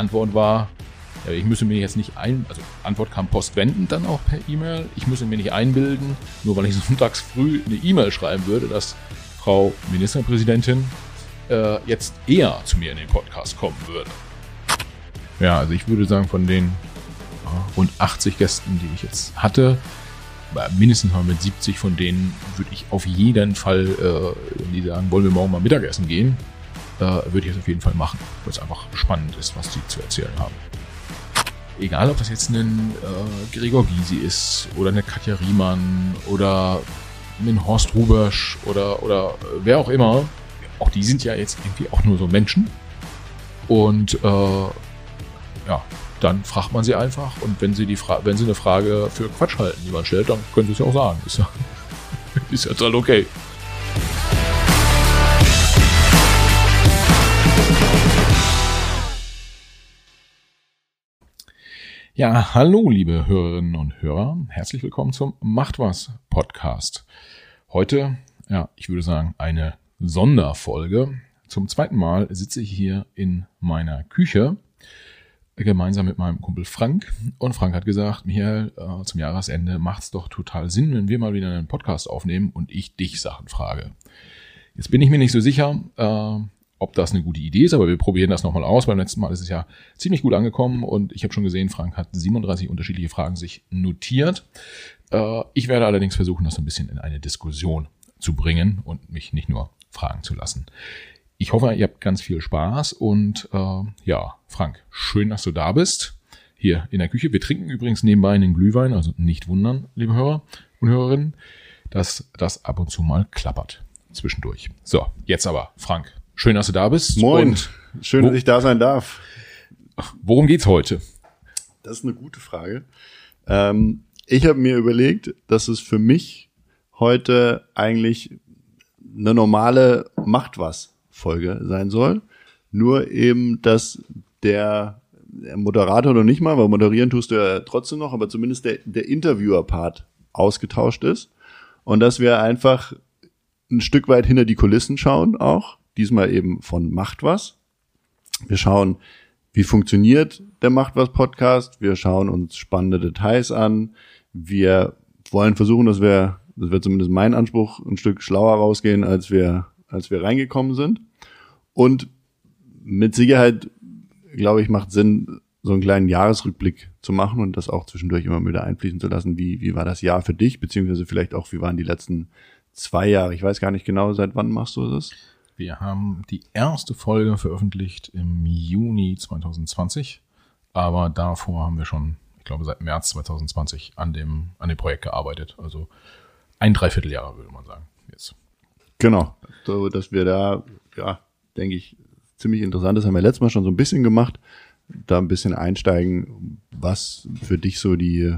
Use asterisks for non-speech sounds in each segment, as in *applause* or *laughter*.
Antwort war, ich müsse mir jetzt nicht ein, also Antwort kam postwendend dann auch per E-Mail. Ich müsse mir nicht einbilden, nur weil ich *laughs* sonntags früh eine E-Mail schreiben würde, dass Frau Ministerpräsidentin äh, jetzt eher zu mir in den Podcast kommen würde. Ja, also ich würde sagen, von den rund 80 Gästen, die ich jetzt hatte, mindestens mal mit 70 von denen würde ich auf jeden Fall, äh, die sagen, wollen wir morgen mal Mittagessen gehen, würde ich es auf jeden Fall machen, weil es einfach spannend ist, was die zu erzählen haben. Egal, ob das jetzt ein äh, Gregor Gysi ist oder eine Katja Riemann oder ein Horst Rubersch oder, oder wer auch immer, auch die sind ja jetzt irgendwie auch nur so Menschen. Und äh, ja, dann fragt man sie einfach und wenn sie die Fra wenn sie eine Frage für Quatsch halten, die man stellt, dann können sie es ja auch sagen. Ist ja, *laughs* ist ja total okay. Ja, hallo liebe Hörerinnen und Hörer, herzlich willkommen zum Macht was Podcast. Heute, ja, ich würde sagen, eine Sonderfolge. Zum zweiten Mal sitze ich hier in meiner Küche gemeinsam mit meinem Kumpel Frank. Und Frank hat gesagt, Michael, äh, zum Jahresende macht es doch total Sinn, wenn wir mal wieder einen Podcast aufnehmen und ich dich Sachen frage. Jetzt bin ich mir nicht so sicher, äh, ob das eine gute Idee ist, aber wir probieren das nochmal aus. Beim letzten Mal ist es ja ziemlich gut angekommen und ich habe schon gesehen, Frank hat 37 unterschiedliche Fragen sich notiert. Äh, ich werde allerdings versuchen, das ein bisschen in eine Diskussion zu bringen und mich nicht nur fragen zu lassen. Ich hoffe, ihr habt ganz viel Spaß und äh, ja, Frank, schön, dass du da bist. Hier in der Küche. Wir trinken übrigens nebenbei einen Glühwein, also nicht wundern, liebe Hörer und Hörerinnen, dass das ab und zu mal klappert zwischendurch. So, jetzt aber, Frank, schön, dass du da bist. Moin, und schön, dass ich da sein darf. Worum geht's heute? Das ist eine gute Frage. Ähm, ich habe mir überlegt, dass es für mich heute eigentlich eine normale Macht was Folge sein soll. Nur eben, dass der, der Moderator noch nicht mal, weil moderieren tust du ja trotzdem noch, aber zumindest der, der Interviewer-Part ausgetauscht ist. Und dass wir einfach ein Stück weit hinter die Kulissen schauen auch. Diesmal eben von Macht was. Wir schauen, wie funktioniert der Macht was Podcast. Wir schauen uns spannende Details an. Wir wollen versuchen, dass wir, das wird zumindest mein Anspruch, ein Stück schlauer rausgehen, als wir, als wir reingekommen sind. Und mit Sicherheit, glaube ich, macht Sinn, so einen kleinen Jahresrückblick zu machen und das auch zwischendurch immer wieder einfließen zu lassen. Wie, wie war das Jahr für dich, beziehungsweise vielleicht auch, wie waren die letzten zwei Jahre? Ich weiß gar nicht genau, seit wann machst du das? Wir haben die erste Folge veröffentlicht im Juni 2020, aber davor haben wir schon, ich glaube, seit März 2020 an dem, an dem Projekt gearbeitet. Also ein Dreivierteljahr, würde man sagen, jetzt. Genau, so, dass wir da, ja, denke ich, ziemlich interessant. Das haben wir letztes Mal schon so ein bisschen gemacht. Da ein bisschen einsteigen, was für dich so die,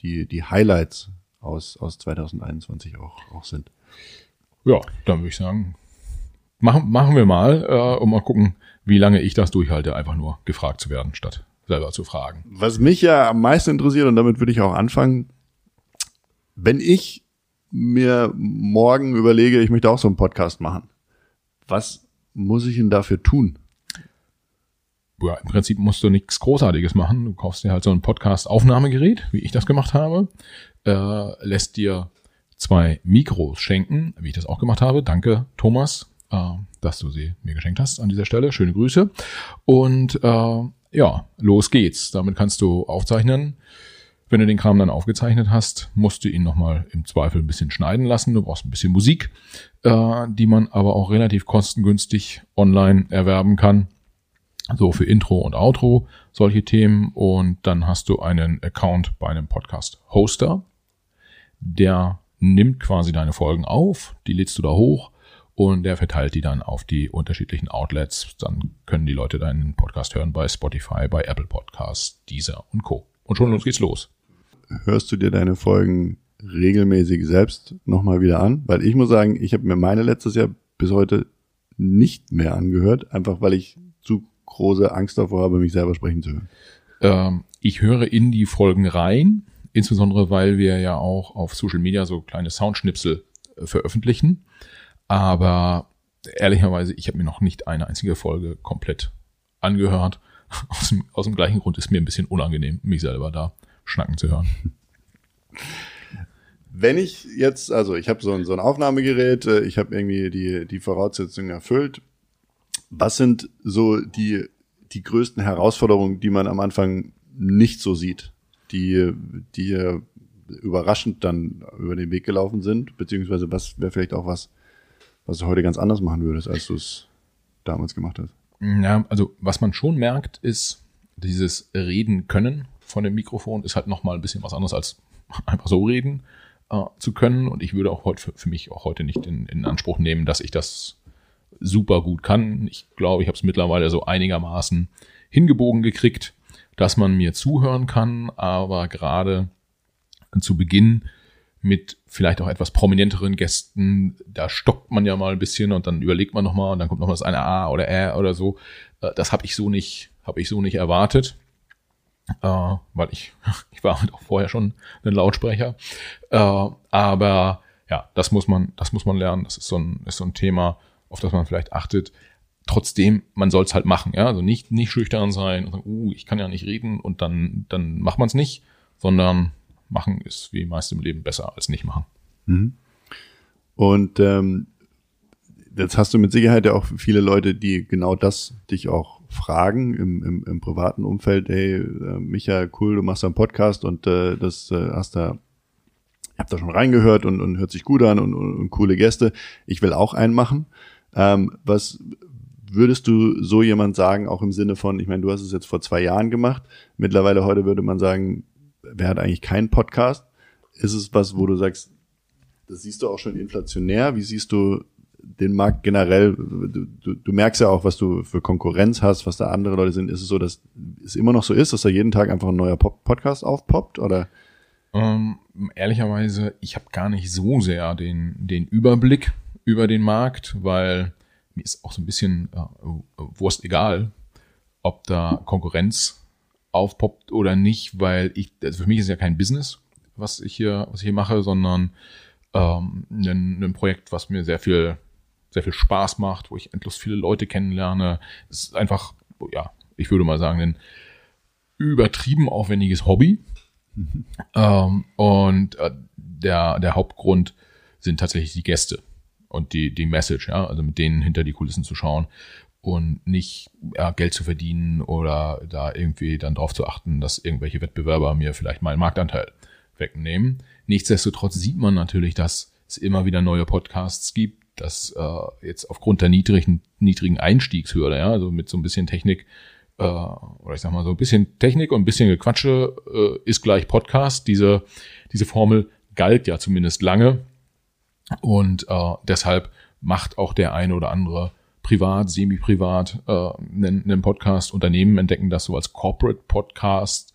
die, die Highlights aus, aus 2021 auch, auch sind. Ja, dann würde ich sagen, machen, machen wir mal äh, und mal gucken, wie lange ich das durchhalte, einfach nur gefragt zu werden, statt selber zu fragen. Was mich ja am meisten interessiert, und damit würde ich auch anfangen, wenn ich mir morgen überlege, ich möchte auch so einen Podcast machen, was muss ich denn dafür tun? Ja, im Prinzip musst du nichts Großartiges machen. Du kaufst dir halt so ein Podcast-Aufnahmegerät, wie ich das gemacht habe, äh, lässt dir zwei Mikros schenken, wie ich das auch gemacht habe. Danke, Thomas, dass du sie mir geschenkt hast an dieser Stelle. Schöne Grüße. Und äh, ja, los geht's. Damit kannst du aufzeichnen. Wenn du den Kram dann aufgezeichnet hast, musst du ihn nochmal im Zweifel ein bisschen schneiden lassen. Du brauchst ein bisschen Musik, äh, die man aber auch relativ kostengünstig online erwerben kann. So für Intro und Outro solche Themen. Und dann hast du einen Account bei einem Podcast-Hoster. Der nimmt quasi deine Folgen auf, die lädst du da hoch und der verteilt die dann auf die unterschiedlichen Outlets. Dann können die Leute deinen Podcast hören bei Spotify, bei Apple Podcasts, Deezer und Co. Und schon los geht's los hörst du dir deine Folgen regelmäßig selbst nochmal wieder an? Weil ich muss sagen, ich habe mir meine letztes Jahr bis heute nicht mehr angehört, einfach weil ich zu große Angst davor habe, mich selber sprechen zu hören. Ähm, ich höre in die Folgen rein, insbesondere weil wir ja auch auf Social Media so kleine Soundschnipsel äh, veröffentlichen. Aber ehrlicherweise, ich habe mir noch nicht eine einzige Folge komplett angehört, aus dem, aus dem gleichen Grund ist mir ein bisschen unangenehm, mich selber da schnacken zu hören. Wenn ich jetzt, also ich habe so ein, so ein Aufnahmegerät, äh, ich habe irgendwie die, die Voraussetzungen erfüllt. Was sind so die, die größten Herausforderungen, die man am Anfang nicht so sieht, die, die überraschend dann über den Weg gelaufen sind? Beziehungsweise was wäre vielleicht auch was, was du heute ganz anders machen würdest, als du es damals gemacht hast? Ja, also was man schon merkt, ist, dieses Reden können von dem Mikrofon ist halt nochmal ein bisschen was anderes als *laughs* einfach so reden äh, zu können. Und ich würde auch heute für, mich auch heute nicht in, in Anspruch nehmen, dass ich das super gut kann. Ich glaube, ich habe es mittlerweile so einigermaßen hingebogen gekriegt, dass man mir zuhören kann, aber gerade zu Beginn mit vielleicht auch etwas prominenteren Gästen, da stockt man ja mal ein bisschen und dann überlegt man nochmal und dann kommt noch das eine A oder Ä oder so. Äh, das habe ich so nicht, habe ich so nicht erwartet. Äh, weil ich, *laughs* ich war halt auch vorher schon ein Lautsprecher. Äh, aber ja, das muss man, das muss man lernen. Das ist so ein, ist so ein Thema, auf das man vielleicht achtet. Trotzdem, man soll es halt machen, ja. Also nicht, nicht schüchtern sein und sagen, uh, ich kann ja nicht reden und dann, dann macht man es nicht, sondern machen ist wie meist im Leben besser als nicht machen. Mhm. Und ähm, jetzt hast du mit Sicherheit ja auch viele Leute, die genau das dich auch fragen im, im, im privaten Umfeld, hey, äh, Micha, cool, du machst einen Podcast und äh, das äh, hast da, hab da schon reingehört und, und hört sich gut an und, und, und coole Gäste. Ich will auch einen machen. Ähm, was würdest du so jemand sagen, auch im Sinne von, ich meine, du hast es jetzt vor zwei Jahren gemacht, mittlerweile heute würde man sagen, wer hat eigentlich keinen Podcast? Ist es was, wo du sagst, das siehst du auch schon inflationär? Wie siehst du den Markt generell? Du, du, du merkst ja auch, was du für Konkurrenz hast, was da andere Leute sind. Ist es so, dass es immer noch so ist, dass da jeden Tag einfach ein neuer Pop Podcast aufpoppt? Oder? Ähm, ehrlicherweise, ich habe gar nicht so sehr den, den Überblick über den Markt, weil mir ist auch so ein bisschen äh, Wurst egal, ob da Konkurrenz aufpoppt oder nicht, weil ich, also für mich ist ja kein Business, was ich hier, was ich hier mache, sondern ähm, ein, ein Projekt, was mir sehr viel, sehr viel Spaß macht, wo ich endlos viele Leute kennenlerne. Es ist einfach, ja, ich würde mal sagen, ein übertrieben aufwendiges Hobby. Mhm. Ähm, und äh, der, der Hauptgrund sind tatsächlich die Gäste und die, die Message, ja, also mit denen hinter die Kulissen zu schauen und nicht ja, Geld zu verdienen oder da irgendwie dann drauf zu achten, dass irgendwelche Wettbewerber mir vielleicht mal einen Marktanteil wegnehmen. Nichtsdestotrotz sieht man natürlich, dass es immer wieder neue Podcasts gibt, dass äh, jetzt aufgrund der niedrigen, niedrigen Einstiegshürde, ja, also mit so ein bisschen Technik, äh, oder ich sag mal so ein bisschen Technik und ein bisschen Gequatsche äh, ist gleich Podcast. Diese, diese Formel galt ja zumindest lange. Und äh, deshalb macht auch der eine oder andere privat, semi-privat äh, einen, einen Podcast. Unternehmen entdecken das so als Corporate Podcast,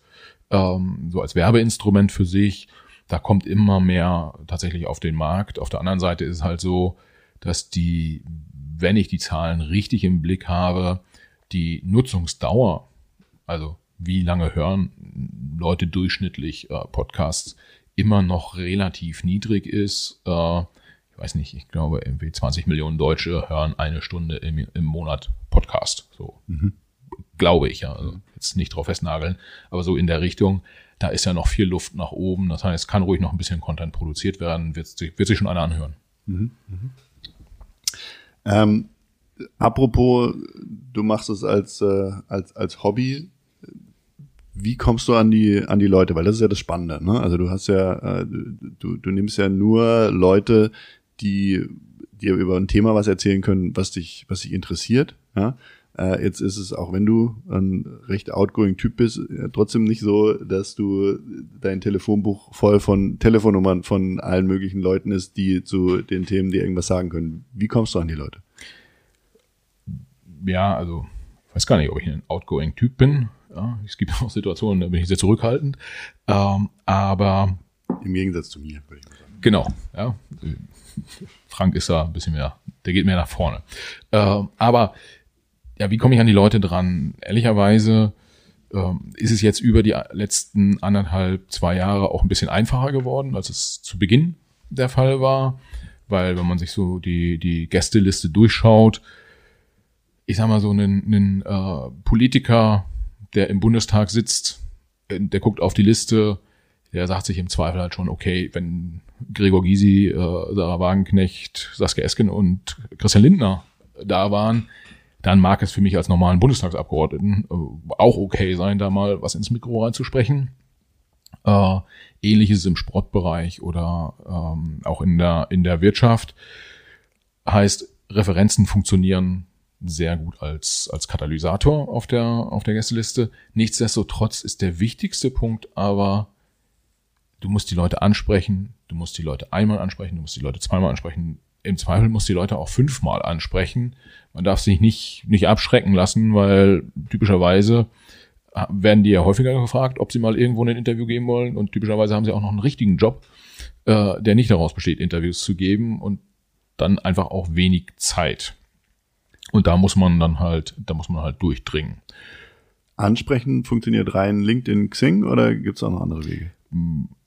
ähm, so als Werbeinstrument für sich. Da kommt immer mehr tatsächlich auf den Markt. Auf der anderen Seite ist es halt so, dass die, wenn ich die Zahlen richtig im Blick habe, die Nutzungsdauer, also wie lange hören Leute durchschnittlich äh, Podcasts, immer noch relativ niedrig ist. Äh, weiß nicht, ich glaube, irgendwie 20 Millionen Deutsche hören eine Stunde im, im Monat Podcast. So. Mhm. Glaube ich, ja. Also jetzt nicht drauf festnageln, aber so in der Richtung, da ist ja noch viel Luft nach oben. Das heißt, kann ruhig noch ein bisschen Content produziert werden, wird sich, wird sich schon einer anhören. Mhm. Mhm. Ähm, apropos, du machst es als, äh, als, als Hobby wie kommst du an die an die Leute? Weil das ist ja das Spannende. Ne? Also du hast ja, äh, du, du nimmst ja nur Leute, die dir über ein Thema was erzählen können, was dich, was dich interessiert. Ja? Äh, jetzt ist es, auch wenn du ein recht outgoing Typ bist, ja, trotzdem nicht so, dass du dein Telefonbuch voll von Telefonnummern von allen möglichen Leuten ist, die zu den Themen dir irgendwas sagen können. Wie kommst du an die Leute? Ja, also ich weiß gar nicht, ob ich ein outgoing Typ bin. Ja, es gibt auch Situationen, da bin ich sehr zurückhaltend. Ähm, aber im Gegensatz zu mir, würde ich mal sagen. Genau, ja. Frank ist da ein bisschen mehr, der geht mehr nach vorne. Äh, aber ja, wie komme ich an die Leute dran? Ehrlicherweise äh, ist es jetzt über die letzten anderthalb, zwei Jahre auch ein bisschen einfacher geworden, als es zu Beginn der Fall war. Weil wenn man sich so die, die Gästeliste durchschaut, ich sag mal so einen, einen äh, Politiker der im Bundestag sitzt, äh, der guckt auf die Liste, der sagt sich im Zweifel halt schon, okay, wenn Gregor Gysi, äh, Sarah Wagenknecht, Saskia Esken und Christian Lindner da waren, dann mag es für mich als normalen Bundestagsabgeordneten äh, auch okay sein, da mal was ins Mikro reinzusprechen. Äh, ähnliches im Sportbereich oder ähm, auch in der, in der Wirtschaft. Heißt, Referenzen funktionieren sehr gut als, als Katalysator auf der, auf der Gästeliste. Nichtsdestotrotz ist der wichtigste Punkt aber, du musst die Leute ansprechen, du musst die Leute einmal ansprechen, du musst die Leute zweimal ansprechen. Im Zweifel musst du die Leute auch fünfmal ansprechen. Man darf sich nicht, nicht abschrecken lassen, weil typischerweise werden die ja häufiger gefragt, ob sie mal irgendwo ein Interview geben wollen und typischerweise haben sie auch noch einen richtigen Job, äh, der nicht daraus besteht, Interviews zu geben und dann einfach auch wenig Zeit. Und da muss man dann halt, da muss man halt durchdringen. Ansprechen funktioniert rein LinkedIn, Xing oder gibt es auch noch andere Wege?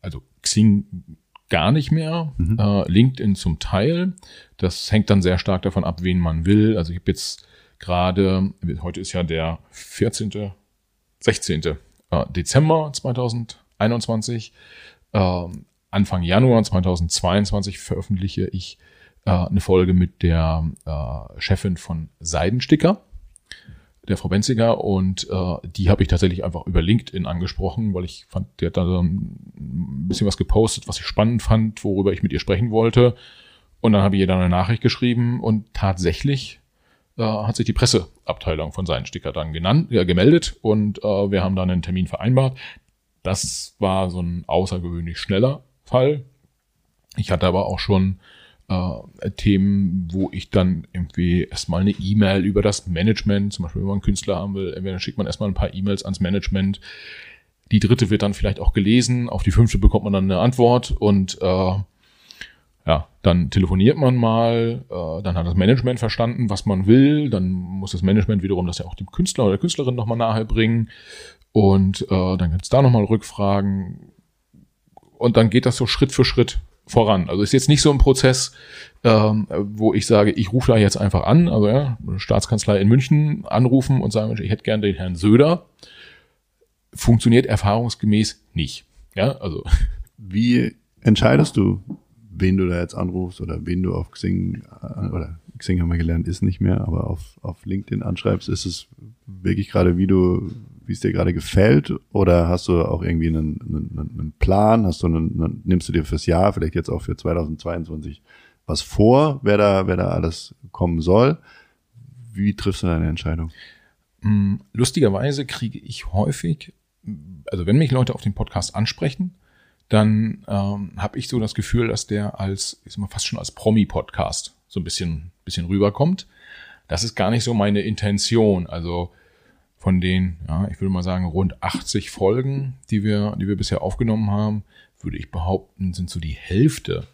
Also Xing gar nicht mehr, mhm. äh, LinkedIn zum Teil. Das hängt dann sehr stark davon ab, wen man will. Also ich habe jetzt gerade, heute ist ja der 14., 16. Äh, Dezember 2021. Äh, Anfang Januar 2022 veröffentliche ich äh, eine Folge mit der äh, Chefin von Seidensticker, der Frau Benziger, und äh, die habe ich tatsächlich einfach über LinkedIn angesprochen, weil ich fand, die hat da ein bisschen was gepostet, was ich spannend fand, worüber ich mit ihr sprechen wollte. Und dann habe ich ihr dann eine Nachricht geschrieben und tatsächlich äh, hat sich die Presseabteilung von Seidensticker dann genannt, ja, gemeldet und äh, wir haben dann einen Termin vereinbart. Das war so ein außergewöhnlich schneller Fall. Ich hatte aber auch schon äh, Themen, wo ich dann irgendwie erstmal eine E-Mail über das Management, zum Beispiel wenn man einen Künstler haben will, entweder schickt man erstmal ein paar E-Mails ans Management. Die dritte wird dann vielleicht auch gelesen, auf die fünfte bekommt man dann eine Antwort und äh, ja, dann telefoniert man mal, äh, dann hat das Management verstanden, was man will, dann muss das Management wiederum das ja auch dem Künstler oder der Künstlerin nochmal nahe bringen. Und äh, dann gibt es da nochmal Rückfragen. Und dann geht das so Schritt für Schritt voran. Also ist jetzt nicht so ein Prozess, ähm, wo ich sage, ich rufe da jetzt einfach an, also ja, Staatskanzlei in München anrufen und sagen, ich hätte gerne den Herrn Söder. Funktioniert erfahrungsgemäß nicht. Ja, also. Wie entscheidest du, wen du da jetzt anrufst oder wen du auf Xing äh, oder Xing haben wir gelernt, ist nicht mehr, aber auf, auf LinkedIn anschreibst, ist es wirklich gerade, wie du, wie es dir gerade gefällt? Oder hast du auch irgendwie einen, einen, einen Plan? Hast du einen, nimmst du dir fürs Jahr, vielleicht jetzt auch für 2022 was vor, wer da, wer da alles kommen soll? Wie triffst du deine Entscheidung? Mm, lustigerweise kriege ich häufig, also wenn mich Leute auf den Podcast ansprechen, dann ähm, habe ich so das Gefühl, dass der als, ich sag mal, fast schon als Promi-Podcast so ein bisschen, bisschen rüberkommt. Das ist gar nicht so meine Intention. Also von den, ja, ich würde mal sagen, rund 80 Folgen, die wir, die wir bisher aufgenommen haben, würde ich behaupten, sind so die Hälfte.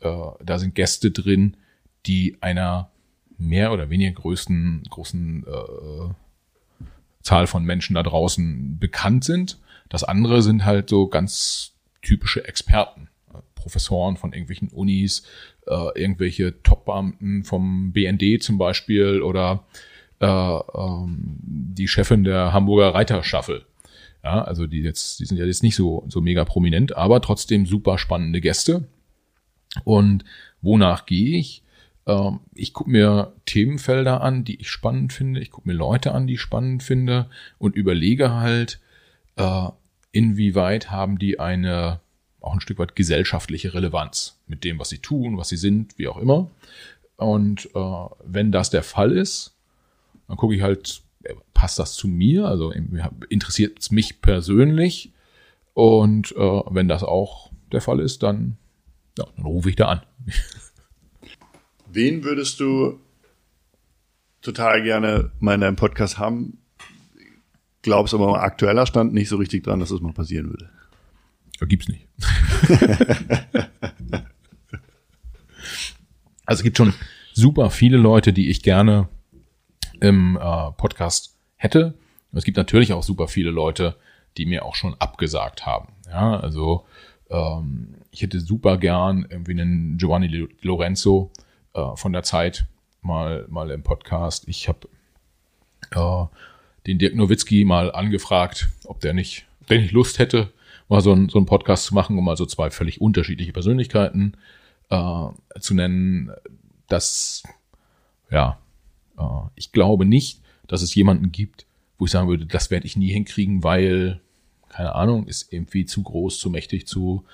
Äh, da sind Gäste drin, die einer mehr oder weniger größten, großen äh, Zahl von Menschen da draußen bekannt sind. Das andere sind halt so ganz typische Experten. Professoren von irgendwelchen Unis, äh, irgendwelche Top-Beamten vom BND zum Beispiel oder äh, ähm, die Chefin der Hamburger Reiterstaffel. Ja, also die jetzt, die sind ja jetzt nicht so, so mega prominent, aber trotzdem super spannende Gäste. Und wonach gehe ich? Ähm, ich gucke mir Themenfelder an, die ich spannend finde. Ich gucke mir Leute an, die ich spannend finde und überlege halt, äh, inwieweit haben die eine auch ein Stück weit gesellschaftliche Relevanz mit dem, was sie tun, was sie sind, wie auch immer. Und äh, wenn das der Fall ist, dann gucke ich halt, passt das zu mir? Also interessiert es mich persönlich? Und äh, wenn das auch der Fall ist, dann, ja, dann rufe ich da an. *laughs* Wen würdest du total gerne mal in deinem Podcast haben? Glaubst aber aktueller Stand nicht so richtig dran, dass das mal passieren würde. Ja, gibt's nicht. *laughs* also es gibt schon super viele Leute, die ich gerne im äh, Podcast hätte. Es gibt natürlich auch super viele Leute, die mir auch schon abgesagt haben. Ja, also ähm, ich hätte super gern irgendwie einen Giovanni Lorenzo äh, von der Zeit mal mal im Podcast. Ich habe äh, den Dirk Nowitzki mal angefragt, ob der nicht, ob der nicht Lust hätte, mal so ein so ein Podcast zu machen, um mal so zwei völlig unterschiedliche Persönlichkeiten äh, zu nennen. Das, ja, ich glaube nicht, dass es jemanden gibt, wo ich sagen würde, das werde ich nie hinkriegen, weil, keine Ahnung, ist irgendwie zu groß, zu mächtig, zu,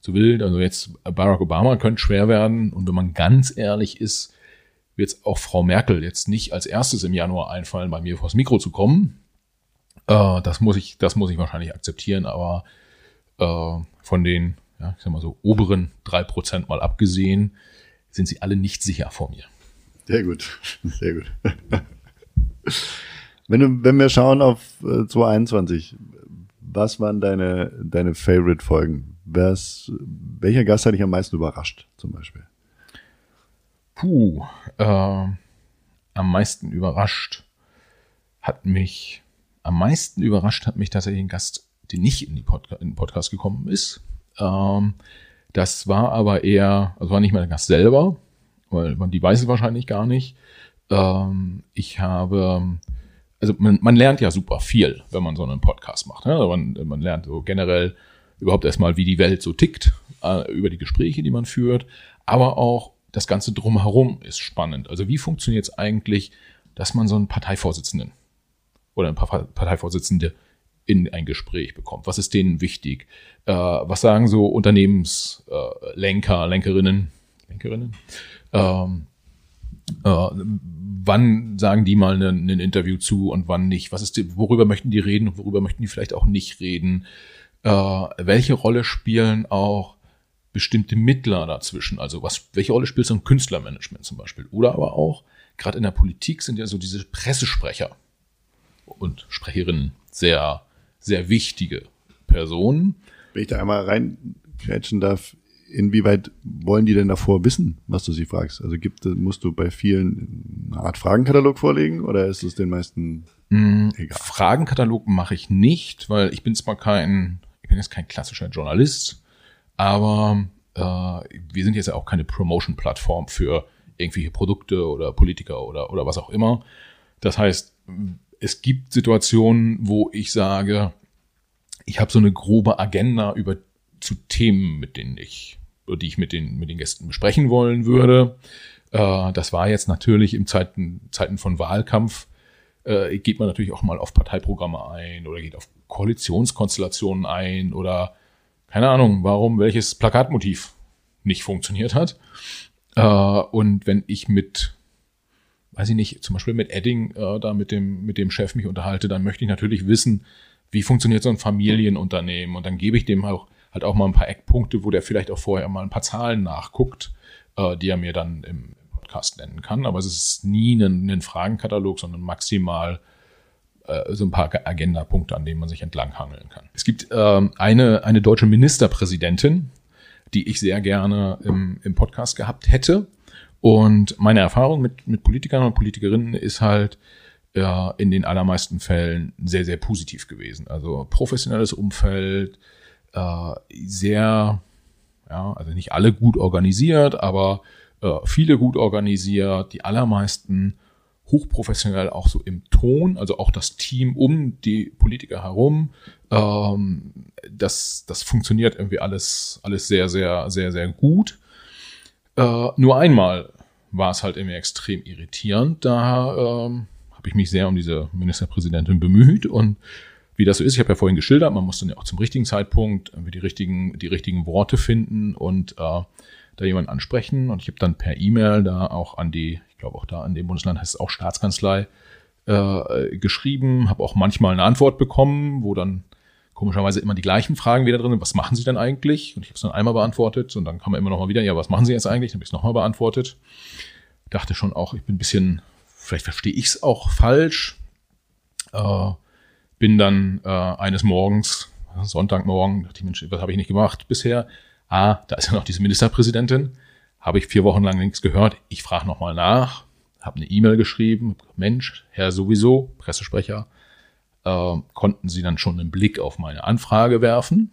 zu wild. Also jetzt Barack Obama könnte schwer werden. Und wenn man ganz ehrlich ist, wird es auch Frau Merkel jetzt nicht als erstes im Januar einfallen, bei mir vors Mikro zu kommen. Äh, das muss ich, das muss ich wahrscheinlich akzeptieren, aber äh, von den, ja, ich sag mal so, oberen drei Prozent mal abgesehen, sind sie alle nicht sicher vor mir. Sehr gut, sehr gut. Wenn, du, wenn wir schauen auf äh, 2021, was waren deine, deine Favorite-Folgen? Welcher Gast hat dich am meisten überrascht, zum Beispiel? Puh, äh, am meisten überrascht hat mich, am meisten überrascht hat mich tatsächlich ein Gast, der nicht in, Podca in den Podcast gekommen ist. Ähm, das war aber eher, also war nicht mal der Gast selber, weil man die weiß es wahrscheinlich gar nicht. Ähm, ich habe, also man, man lernt ja super viel, wenn man so einen Podcast macht. Ne? Also man, man lernt so generell überhaupt erstmal, wie die Welt so tickt, äh, über die Gespräche, die man führt, aber auch das Ganze drumherum ist spannend. Also wie funktioniert es eigentlich, dass man so einen Parteivorsitzenden oder eine Parteivorsitzende in ein Gespräch bekommt? Was ist denen wichtig? Äh, was sagen so Unternehmenslenker, äh, Lenkerinnen, Lenkerinnen? Ähm, äh, wann sagen die mal ein Interview zu und wann nicht? Was ist die, worüber möchten die reden und worüber möchten die vielleicht auch nicht reden? Äh, welche Rolle spielen auch bestimmte Mittler dazwischen. Also was, welche Rolle spielt so ein Künstlermanagement zum Beispiel? Oder aber auch, gerade in der Politik sind ja so diese Pressesprecher und Sprecherinnen sehr, sehr wichtige Personen. Wenn ich da einmal reingrätschen darf, inwieweit wollen die denn davor wissen, was du sie fragst? Also gibt, musst du bei vielen eine Art Fragenkatalog vorlegen oder ist es den meisten mm, egal? Fragenkatalog mache ich nicht, weil ich bin zwar kein, ich bin jetzt kein klassischer Journalist, aber äh, wir sind jetzt ja auch keine Promotion-Plattform für irgendwelche Produkte oder Politiker oder, oder was auch immer. Das heißt, es gibt Situationen, wo ich sage, ich habe so eine grobe Agenda über zu Themen, mit denen ich, die ich mit den, mit den Gästen besprechen wollen würde. Äh, das war jetzt natürlich im Zeiten, Zeiten von Wahlkampf, äh, geht man natürlich auch mal auf Parteiprogramme ein oder geht auf Koalitionskonstellationen ein oder keine Ahnung, warum welches Plakatmotiv nicht funktioniert hat. Äh, und wenn ich mit, weiß ich nicht, zum Beispiel mit Edding äh, da mit dem, mit dem Chef mich unterhalte, dann möchte ich natürlich wissen, wie funktioniert so ein Familienunternehmen. Und dann gebe ich dem auch halt auch mal ein paar Eckpunkte, wo der vielleicht auch vorher mal ein paar Zahlen nachguckt, äh, die er mir dann im Podcast nennen kann. Aber es ist nie ein, ein Fragenkatalog, sondern maximal äh, so ein paar Agendapunkte, an denen man sich entlanghangeln kann. Es gibt ähm, eine, eine deutsche Ministerpräsidentin, die ich sehr gerne im, im Podcast gehabt hätte. Und meine Erfahrung mit, mit Politikern und Politikerinnen ist halt ja, in den allermeisten Fällen sehr, sehr positiv gewesen. Also professionelles Umfeld, äh, sehr, ja, also nicht alle gut organisiert, aber äh, viele gut organisiert, die allermeisten hochprofessionell auch so im Ton, also auch das Team um die Politiker herum. Ähm, das, das funktioniert irgendwie alles, alles sehr, sehr, sehr, sehr gut. Äh, nur einmal war es halt irgendwie extrem irritierend. Da ähm, habe ich mich sehr um diese Ministerpräsidentin bemüht und wie das so ist, ich habe ja vorhin geschildert, man muss dann ja auch zum richtigen Zeitpunkt irgendwie die richtigen, die richtigen Worte finden und äh, da jemanden ansprechen. Und ich habe dann per E-Mail da auch an die ich glaube auch da in dem Bundesland heißt es auch Staatskanzlei, äh, geschrieben, habe auch manchmal eine Antwort bekommen, wo dann komischerweise immer die gleichen Fragen wieder drin sind. Was machen Sie denn eigentlich? Und ich habe es dann einmal beantwortet und dann kam immer noch mal wieder, ja, was machen Sie jetzt eigentlich? Dann habe ich es nochmal beantwortet. Dachte schon auch, ich bin ein bisschen, vielleicht verstehe ich es auch falsch. Äh, bin dann äh, eines Morgens, Sonntagmorgen, dachte ich, Mensch, was habe ich nicht gemacht bisher? Ah, da ist ja noch diese Ministerpräsidentin. Habe ich vier Wochen lang nichts gehört. Ich frage nochmal nach, habe eine E-Mail geschrieben. Mensch, Herr sowieso, Pressesprecher, äh, konnten Sie dann schon einen Blick auf meine Anfrage werfen?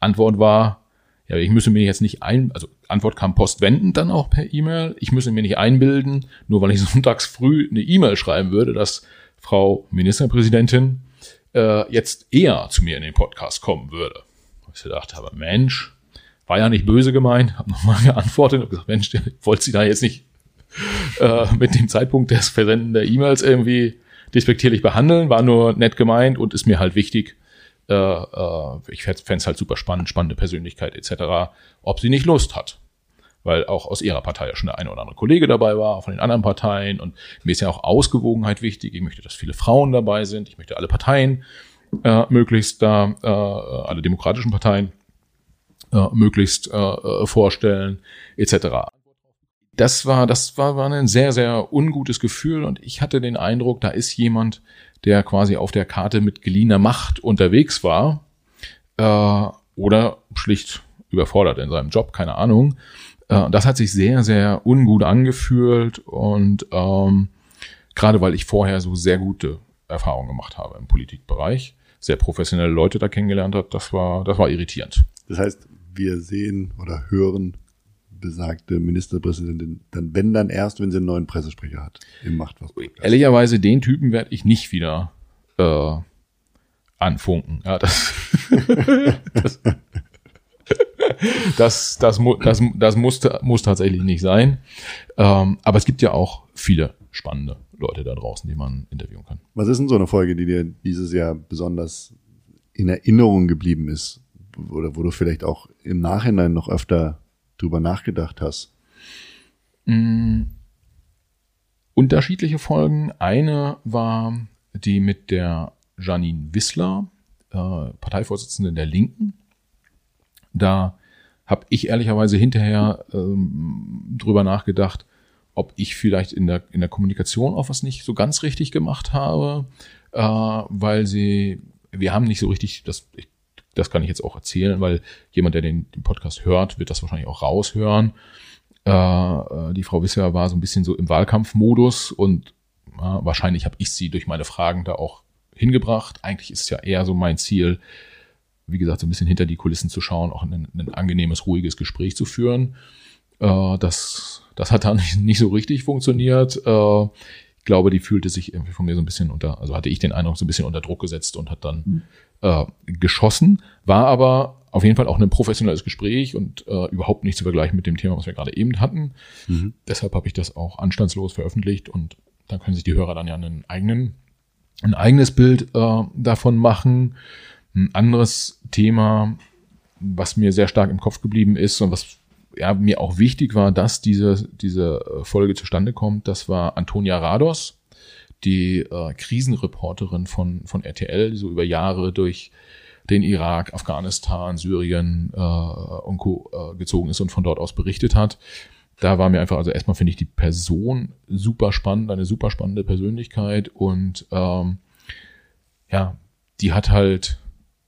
Antwort war, ja, ich müsse mir jetzt nicht ein, also Antwort kam postwendend dann auch per E-Mail. Ich müsse mir nicht einbilden, nur weil ich *laughs* sonntags früh eine E-Mail schreiben würde, dass Frau Ministerpräsidentin äh, jetzt eher zu mir in den Podcast kommen würde. Ich gedacht habe, Mensch, war ja nicht böse gemeint, habe nochmal *laughs* geantwortet und gesagt, Mensch, *laughs* wollte sie da jetzt nicht äh, mit dem Zeitpunkt des Versenden der E-Mails irgendwie despektierlich behandeln, war nur nett gemeint und ist mir halt wichtig. Äh, äh, ich fände es halt super spannend, spannende Persönlichkeit etc., ob sie nicht Lust hat. Weil auch aus ihrer Partei ja schon der eine oder andere Kollege dabei war, von den anderen Parteien. Und mir ist ja auch Ausgewogenheit wichtig. Ich möchte, dass viele Frauen dabei sind. Ich möchte alle Parteien äh, möglichst da, äh, alle demokratischen Parteien äh, möglichst äh, vorstellen, etc das war, das war, war ein sehr, sehr ungutes Gefühl und ich hatte den Eindruck, da ist jemand, der quasi auf der Karte mit geliehener Macht unterwegs war äh, oder schlicht überfordert in seinem Job, keine Ahnung. Äh, das hat sich sehr, sehr ungut angefühlt und ähm, gerade weil ich vorher so sehr gute Erfahrungen gemacht habe im Politikbereich, sehr professionelle Leute da kennengelernt habe, das war, das war irritierend. Das heißt, wir sehen oder hören besagte Ministerpräsidentin dann, wenn dann erst, wenn sie einen neuen Pressesprecher hat im Machtwas. Ehrlicherweise, den Typen werde ich nicht wieder äh, anfunken. Ja, das, *laughs* *laughs* das, das, das, das, das muss, muss tatsächlich nicht sein. Ähm, aber es gibt ja auch viele spannende Leute da draußen, die man interviewen kann. Was ist denn so eine Folge, die dir dieses Jahr besonders in Erinnerung geblieben ist? Oder wo du vielleicht auch im Nachhinein noch öfter drüber nachgedacht hast? Mm, unterschiedliche Folgen. Eine war die mit der Janine Wissler, äh, Parteivorsitzende der Linken. Da habe ich ehrlicherweise hinterher ähm, drüber nachgedacht, ob ich vielleicht in der, in der Kommunikation auch was nicht so ganz richtig gemacht habe, äh, weil sie, wir haben nicht so richtig, das, ich das kann ich jetzt auch erzählen, weil jemand, der den, den Podcast hört, wird das wahrscheinlich auch raushören. Äh, äh die Frau Wisser war so ein bisschen so im Wahlkampfmodus und äh, wahrscheinlich habe ich sie durch meine Fragen da auch hingebracht. Eigentlich ist es ja eher so mein Ziel, wie gesagt, so ein bisschen hinter die Kulissen zu schauen, auch ein, ein angenehmes, ruhiges Gespräch zu führen. Äh, das, das hat da nicht, *laughs* nicht so richtig funktioniert. Äh, ich glaube, die fühlte sich irgendwie von mir so ein bisschen unter, also hatte ich den Eindruck, so ein bisschen unter Druck gesetzt und hat dann mhm äh, geschossen, war aber auf jeden Fall auch ein professionelles Gespräch und äh, überhaupt nicht zu vergleichen mit dem Thema, was wir gerade eben hatten. Mhm. Deshalb habe ich das auch anstandslos veröffentlicht und dann können sich die Hörer dann ja einen eigenen, ein eigenes Bild äh, davon machen. Ein anderes Thema, was mir sehr stark im Kopf geblieben ist und was ja, mir auch wichtig war, dass diese, diese Folge zustande kommt, das war Antonia Rados die äh, Krisenreporterin von, von RTL, die so über Jahre durch den Irak, Afghanistan, Syrien äh, und Co. Äh, gezogen ist und von dort aus berichtet hat. Da war mir einfach, also erstmal finde ich die Person super spannend, eine super spannende Persönlichkeit und ähm, ja, die hat halt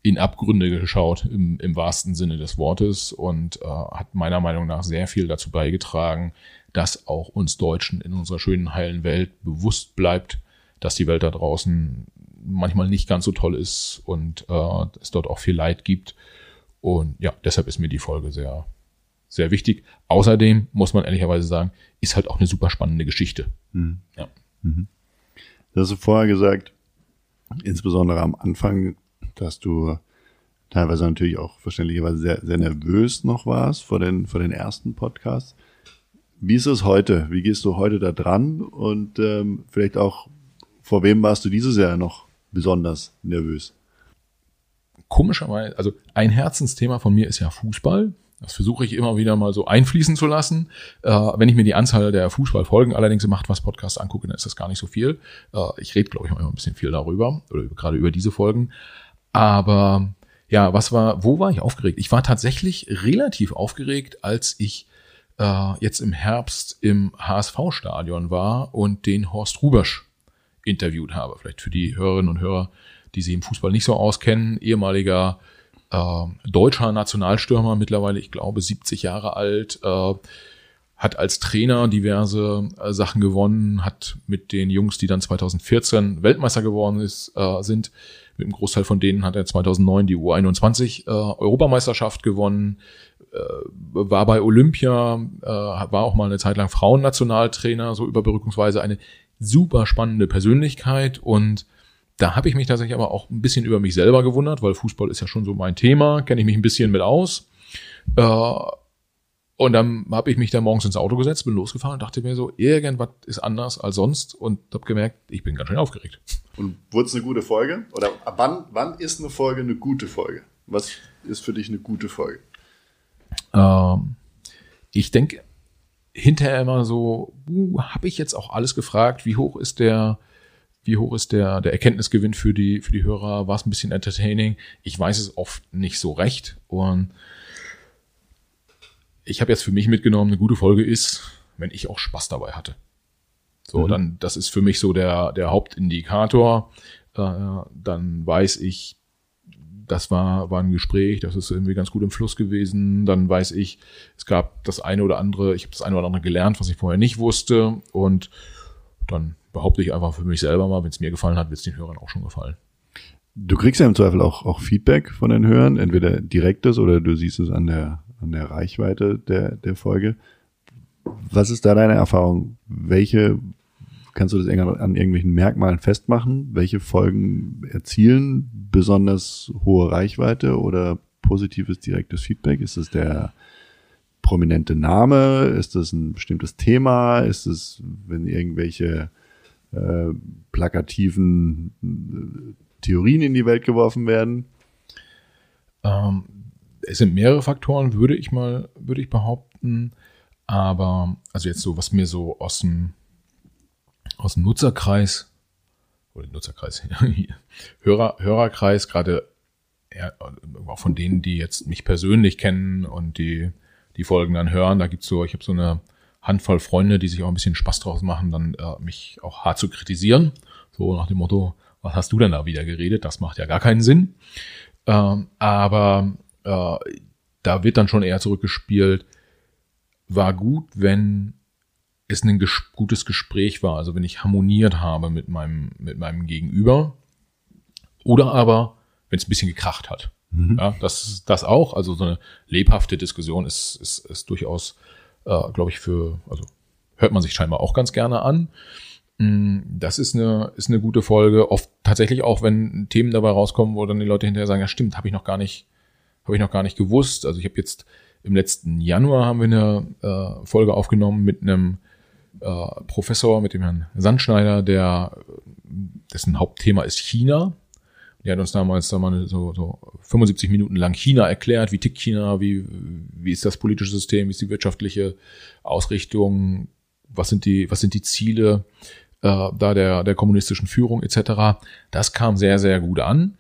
in Abgründe geschaut im, im wahrsten Sinne des Wortes und äh, hat meiner Meinung nach sehr viel dazu beigetragen, dass auch uns Deutschen in unserer schönen heilen Welt bewusst bleibt, dass die Welt da draußen manchmal nicht ganz so toll ist und äh, es dort auch viel Leid gibt. Und ja, deshalb ist mir die Folge sehr, sehr wichtig. Außerdem muss man ehrlicherweise sagen, ist halt auch eine super spannende Geschichte. Mhm. Ja. Mhm. Du hast du vorher gesagt, insbesondere am Anfang, dass du teilweise natürlich auch verständlicherweise sehr, sehr nervös noch warst vor den, vor den ersten Podcasts. Wie ist es heute? Wie gehst du heute da dran? Und ähm, vielleicht auch, vor wem warst du dieses Jahr noch besonders nervös? Komischerweise, also ein Herzensthema von mir ist ja Fußball. Das versuche ich immer wieder mal so einfließen zu lassen. Äh, wenn ich mir die Anzahl der Fußballfolgen allerdings im Macht was Podcast angucke, dann ist das gar nicht so viel. Äh, ich rede, glaube ich, immer ein bisschen viel darüber oder gerade über diese Folgen. Aber ja, was war, wo war ich aufgeregt? Ich war tatsächlich relativ aufgeregt, als ich äh, jetzt im Herbst im HSV-Stadion war und den Horst Rubesch interviewt habe. Vielleicht für die Hörerinnen und Hörer, die sich im Fußball nicht so auskennen, ehemaliger äh, deutscher Nationalstürmer, mittlerweile, ich glaube, 70 Jahre alt, äh, hat als Trainer diverse äh, Sachen gewonnen, hat mit den Jungs, die dann 2014 Weltmeister geworden ist, äh, sind, mit einem Großteil von denen hat er 2009 die U21 äh, Europameisterschaft gewonnen, äh, war bei Olympia, äh, war auch mal eine Zeit lang Frauennationaltrainer, so überbrückungsweise eine super spannende Persönlichkeit und da habe ich mich tatsächlich aber auch ein bisschen über mich selber gewundert, weil Fußball ist ja schon so mein Thema, kenne ich mich ein bisschen mit aus. Äh, und dann habe ich mich da morgens ins Auto gesetzt, bin losgefahren und dachte mir so, irgendwas ist anders als sonst und habe gemerkt, ich bin ganz schön aufgeregt. Und wurde es eine gute Folge? Oder wann, wann ist eine Folge eine gute Folge? Was ist für dich eine gute Folge? Ähm, ich denke hinterher immer so, uh, habe ich jetzt auch alles gefragt? Wie hoch ist der, wie hoch ist der, der Erkenntnisgewinn für die, für die Hörer? War es ein bisschen entertaining? Ich weiß es oft nicht so recht. Und ich habe jetzt für mich mitgenommen, eine gute Folge ist, wenn ich auch Spaß dabei hatte. So, mhm. dann, das ist für mich so der, der Hauptindikator. Äh, dann weiß ich, das war, war ein Gespräch, das ist irgendwie ganz gut im Fluss gewesen. Dann weiß ich, es gab das eine oder andere, ich habe das eine oder andere gelernt, was ich vorher nicht wusste. Und dann behaupte ich einfach für mich selber mal, wenn es mir gefallen hat, wird es den Hörern auch schon gefallen. Du kriegst ja im Zweifel auch, auch Feedback von den Hörern, entweder direktes oder du siehst es an der, an der Reichweite der, der Folge. Was ist da deine Erfahrung? Welche Kannst du das an irgendwelchen Merkmalen festmachen? Welche Folgen erzielen besonders hohe Reichweite oder positives direktes Feedback? Ist es der prominente Name? Ist es ein bestimmtes Thema? Ist es, wenn irgendwelche äh, plakativen äh, Theorien in die Welt geworfen werden? Ähm, es sind mehrere Faktoren, würde ich mal, würde ich behaupten. Aber, also jetzt so, was mir so aus dem aus dem Nutzerkreis oder Nutzerkreis, *laughs* Hörer, Hörerkreis, gerade auch von denen, die jetzt mich persönlich kennen und die die Folgen dann hören. Da gibt's so, ich habe so eine Handvoll Freunde, die sich auch ein bisschen Spaß draus machen, dann äh, mich auch hart zu kritisieren. So nach dem Motto, was hast du denn da wieder geredet? Das macht ja gar keinen Sinn. Ähm, aber äh, da wird dann schon eher zurückgespielt, war gut, wenn es ein ges gutes Gespräch war, also wenn ich harmoniert habe mit meinem, mit meinem Gegenüber. Oder aber, wenn es ein bisschen gekracht hat. Mhm. Ja, das, das auch. Also so eine lebhafte Diskussion ist, ist, ist durchaus, äh, glaube ich, für, also hört man sich scheinbar auch ganz gerne an. Mm, das ist eine, ist eine gute Folge. Oft tatsächlich auch, wenn Themen dabei rauskommen, wo dann die Leute hinterher sagen, ja stimmt, habe ich noch gar nicht, habe ich noch gar nicht gewusst. Also ich habe jetzt im letzten Januar haben wir eine äh, Folge aufgenommen mit einem äh, Professor, mit dem Herrn Sandschneider, der dessen Hauptthema ist China. Der hat uns damals da mal so, so 75 Minuten lang China erklärt, wie tickt China, wie, wie ist das politische System, wie ist die wirtschaftliche Ausrichtung, was sind die, was sind die Ziele äh, da der, der kommunistischen Führung etc. Das kam sehr, sehr gut an.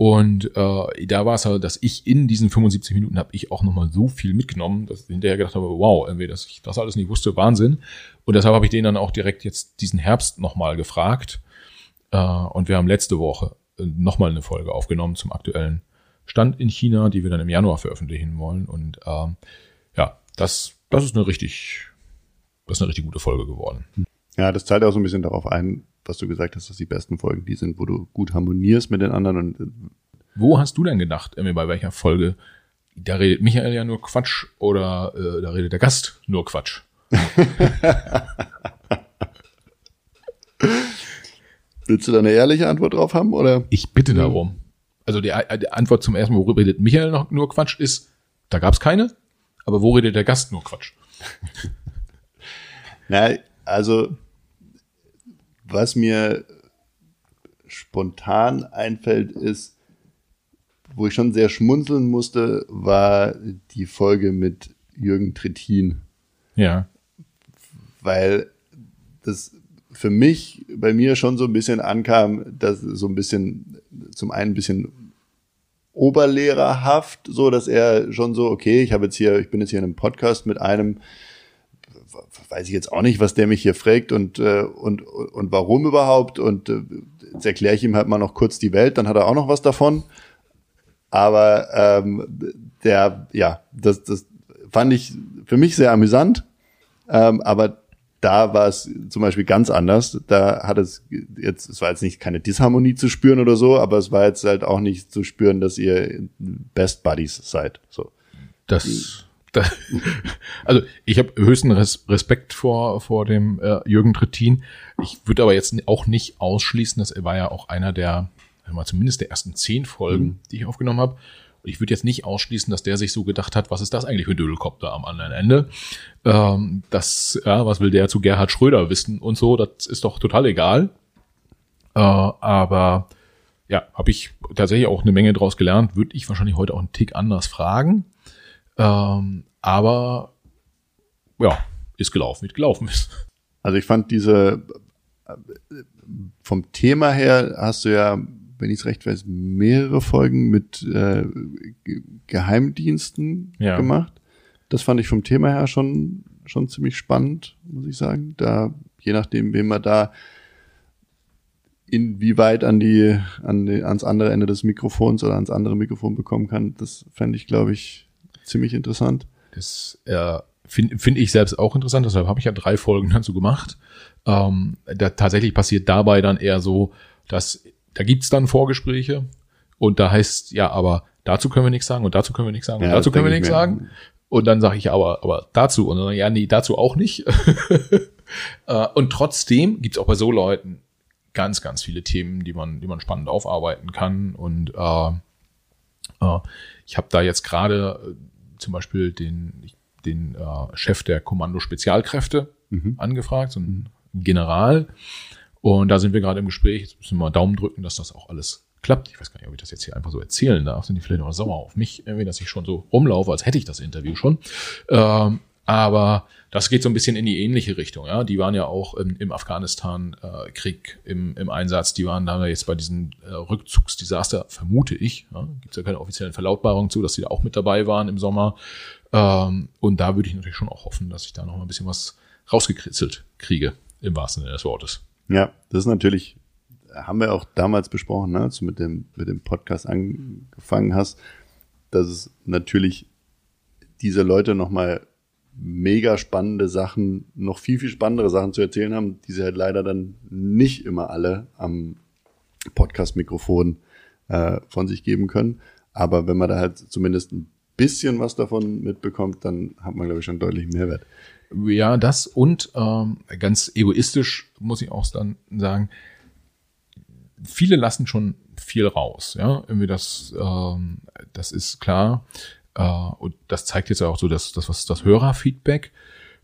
Und äh, da war es halt, dass ich in diesen 75 Minuten habe ich auch nochmal so viel mitgenommen, dass ich hinterher gedacht habe, wow, irgendwie, dass ich das alles nicht wusste, Wahnsinn. Und deshalb habe ich den dann auch direkt jetzt diesen Herbst nochmal gefragt. Äh, und wir haben letzte Woche äh, nochmal eine Folge aufgenommen zum aktuellen Stand in China, die wir dann im Januar veröffentlichen wollen. Und äh, ja, das, das ist eine richtig, das ist eine richtig gute Folge geworden. Ja, das zahlt auch so ein bisschen darauf ein, was du gesagt hast, dass die besten Folgen die sind, wo du gut harmonierst mit den anderen. Und äh, wo hast du denn gedacht, bei welcher Folge? Da redet Michael ja nur Quatsch oder äh, da redet der Gast nur Quatsch. *laughs* Willst du da eine ehrliche Antwort drauf haben oder? Ich bitte darum. Also die, die Antwort zum ersten, wo redet Michael noch nur Quatsch, ist, da gab es keine. Aber wo redet der Gast nur Quatsch? *laughs* Na, also was mir spontan einfällt, ist, wo ich schon sehr schmunzeln musste, war die Folge mit Jürgen Trittin. Ja. Weil das für mich, bei mir schon so ein bisschen ankam, dass so ein bisschen, zum einen ein bisschen oberlehrerhaft, so dass er schon so, okay, ich habe jetzt hier, ich bin jetzt hier in einem Podcast mit einem, weiß ich jetzt auch nicht, was der mich hier fragt und, äh, und, und warum überhaupt. Und äh, jetzt erkläre ich ihm halt mal noch kurz die Welt, dann hat er auch noch was davon. Aber ähm, der, ja, das, das fand ich für mich sehr amüsant. Ähm, aber da war es zum Beispiel ganz anders. Da hat es jetzt, es war jetzt nicht keine Disharmonie zu spüren oder so, aber es war jetzt halt auch nicht zu spüren, dass ihr Best Buddies seid. So. Das da, *laughs* also ich habe höchsten Respekt vor, vor dem äh, Jürgen Trittin. Ich würde aber jetzt auch nicht ausschließen, dass er war ja auch einer der, mal zumindest der ersten zehn Folgen, mhm. die ich aufgenommen habe. Und ich würde jetzt nicht ausschließen, dass der sich so gedacht hat, was ist das eigentlich für ein Dödelkopter am anderen Ende? Ähm, das, ja, was will der zu Gerhard Schröder wissen und so, das ist doch total egal. Äh, aber ja, habe ich tatsächlich auch eine Menge draus gelernt, würde ich wahrscheinlich heute auch einen Tick anders fragen. Ähm, aber ja, ist gelaufen, wie gelaufen ist. Also ich fand diese vom Thema her hast du ja, wenn ich es recht weiß, mehrere Folgen mit äh, Geheimdiensten ja. gemacht. Das fand ich vom Thema her schon schon ziemlich spannend, muss ich sagen. Da je nachdem, wem man da inwieweit an die, an die ans andere Ende des Mikrofons oder ans andere Mikrofon bekommen kann, das fände ich, glaube ich, ziemlich interessant. Das äh, finde find ich selbst auch interessant, deshalb habe ich ja drei Folgen *laughs* dazu gemacht. Ähm, da, tatsächlich passiert dabei dann eher so, dass da gibt's dann Vorgespräche und da heißt, ja, aber dazu können wir nichts sagen und dazu können wir nichts sagen und dazu können wir nichts sagen. Und dann sage ich aber, aber dazu und dann, ja, nee, dazu auch nicht. *laughs* äh, und trotzdem gibt's auch bei so Leuten ganz, ganz viele Themen, die man, die man spannend aufarbeiten kann. Und äh, ich habe da jetzt gerade äh, zum Beispiel den, den äh, Chef der Kommando Spezialkräfte mhm. angefragt, so ein General. Und da sind wir gerade im Gespräch. Jetzt müssen wir mal Daumen drücken, dass das auch alles klappt. Ich weiß gar nicht, ob ich das jetzt hier einfach so erzählen darf. Sind die vielleicht noch sauer auf mich, irgendwie, dass ich schon so rumlaufe, als hätte ich das Interview schon. Ähm, aber das geht so ein bisschen in die ähnliche Richtung. Ja, die waren ja auch im, im Afghanistan-Krieg äh, im, im Einsatz. Die waren da jetzt bei diesem äh, Rückzugsdesaster, vermute ich. Ja, Gibt es ja keine offiziellen Verlautbarungen zu, dass die da auch mit dabei waren im Sommer. Ähm, und da würde ich natürlich schon auch hoffen, dass ich da noch mal ein bisschen was rausgekritzelt kriege, im wahrsten Sinne des Wortes. Ja, das ist natürlich, haben wir auch damals besprochen, ne, als du mit dem, mit dem Podcast angefangen hast, dass es natürlich diese Leute nochmal mega spannende Sachen, noch viel, viel spannendere Sachen zu erzählen haben, die sie halt leider dann nicht immer alle am Podcast-Mikrofon äh, von sich geben können. Aber wenn man da halt zumindest ein bisschen was davon mitbekommt, dann hat man, glaube ich, schon deutlich Mehrwert. Ja, das und ähm, ganz egoistisch muss ich auch dann sagen, viele lassen schon viel raus. Ja, irgendwie das, ähm, das ist klar. Äh, und das zeigt jetzt auch so, dass das, was das Hörerfeedback.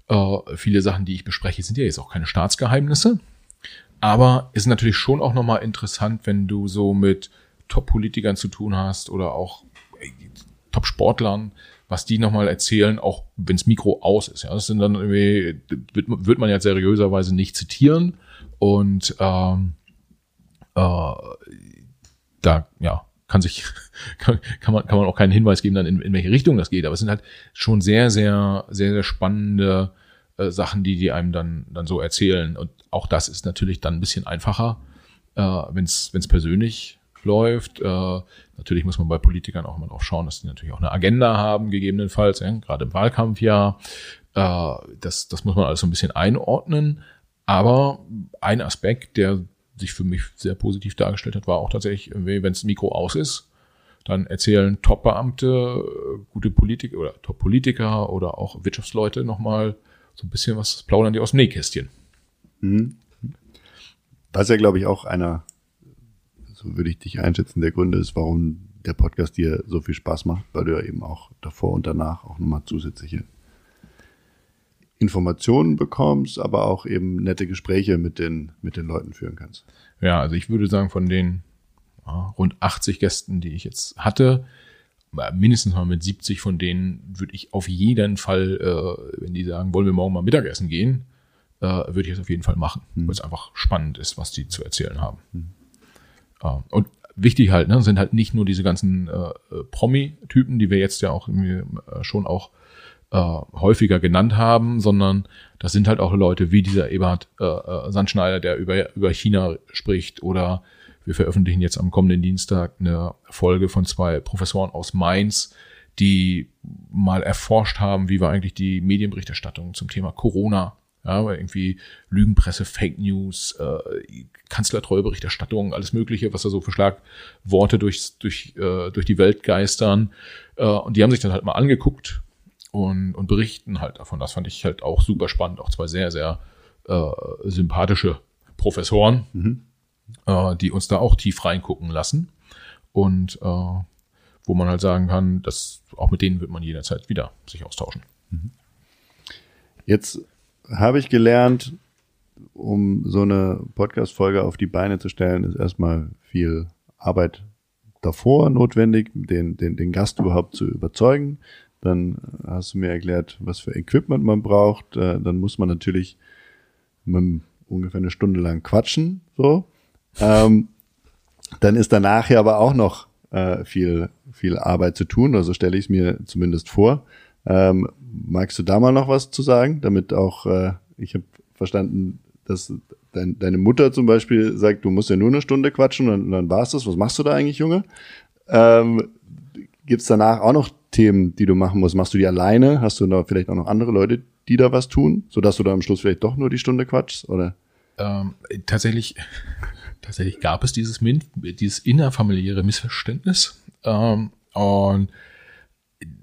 Äh, viele Sachen, die ich bespreche, sind ja jetzt auch keine Staatsgeheimnisse. Aber ist natürlich schon auch nochmal interessant, wenn du so mit Top-Politikern zu tun hast oder auch Top-Sportlern, was die nochmal erzählen, auch wenns Mikro aus ist. Ja, das sind dann irgendwie, wird, wird man ja seriöserweise nicht zitieren. Und ähm, äh, da, ja, kann sich, *laughs* kann, man, kann man auch keinen Hinweis geben, dann in, in welche Richtung das geht. Aber es sind halt schon sehr, sehr, sehr, sehr spannende äh, Sachen, die die einem dann, dann so erzählen. Und auch das ist natürlich dann ein bisschen einfacher, äh, wenn es persönlich läuft. Äh, natürlich muss man bei Politikern auch immer drauf schauen, dass die natürlich auch eine Agenda haben, gegebenenfalls, ja, gerade im Wahlkampfjahr. Äh, das, das muss man alles so ein bisschen einordnen. Aber ein Aspekt, der sich für mich sehr positiv dargestellt hat, war auch tatsächlich, wenn das Mikro aus ist, dann erzählen Top-Beamte, äh, gute Politiker oder Top-Politiker oder auch Wirtschaftsleute nochmal so ein bisschen was, plaudern die aus dem Nähkästchen. Mhm. Was ja, glaube ich, auch einer, so würde ich dich einschätzen, der Gründe ist, warum der Podcast dir so viel Spaß macht, weil du ja eben auch davor und danach auch nochmal zusätzliche Informationen bekommst, aber auch eben nette Gespräche mit den, mit den Leuten führen kannst. Ja, also ich würde sagen, von den ja, rund 80 Gästen, die ich jetzt hatte, mindestens mal mit 70 von denen würde ich auf jeden Fall, äh, wenn die sagen, wollen wir morgen mal Mittagessen gehen, äh, würde ich es auf jeden Fall machen, mhm. weil es einfach spannend ist, was die zu erzählen haben. Mhm. Äh, und wichtig halt, ne, sind halt nicht nur diese ganzen äh, Promi-Typen, die wir jetzt ja auch äh, schon auch äh, häufiger genannt haben, sondern das sind halt auch Leute wie dieser Eberhard äh, äh, Sandschneider, der über, über China spricht oder wir veröffentlichen jetzt am kommenden Dienstag eine Folge von zwei Professoren aus Mainz, die mal erforscht haben, wie war eigentlich die Medienberichterstattung zum Thema Corona. Ja, weil irgendwie Lügenpresse, Fake News, äh, Kanzlertreuberichterstattung, alles Mögliche, was da so für Schlagworte durch, durch, äh, durch die Welt geistern. Äh, und die haben sich dann halt mal angeguckt, und, und berichten halt davon. Das fand ich halt auch super spannend. Auch zwei sehr, sehr äh, sympathische Professoren, mhm. äh, die uns da auch tief reingucken lassen. Und äh, wo man halt sagen kann, dass auch mit denen wird man jederzeit wieder sich austauschen. Mhm. Jetzt habe ich gelernt, um so eine Podcast-Folge auf die Beine zu stellen, ist erstmal viel Arbeit davor notwendig, den, den, den Gast überhaupt zu überzeugen. Dann hast du mir erklärt, was für Equipment man braucht. Äh, dann muss man natürlich ungefähr eine Stunde lang quatschen. So. Ähm, dann ist danach ja aber auch noch äh, viel, viel Arbeit zu tun. Also stelle ich es mir zumindest vor. Ähm, magst du da mal noch was zu sagen, damit auch, äh, ich habe verstanden, dass dein, deine Mutter zum Beispiel sagt, du musst ja nur eine Stunde quatschen und, und dann war's das. Was machst du da eigentlich, Junge? Ähm, Gibt danach auch noch Themen, die du machen musst? Machst du die alleine? Hast du da vielleicht auch noch andere Leute, die da was tun, sodass du da am Schluss vielleicht doch nur die Stunde quatschst? Oder? Ähm, tatsächlich, *laughs* tatsächlich gab es dieses, dieses innerfamiliäre Missverständnis. Ähm, und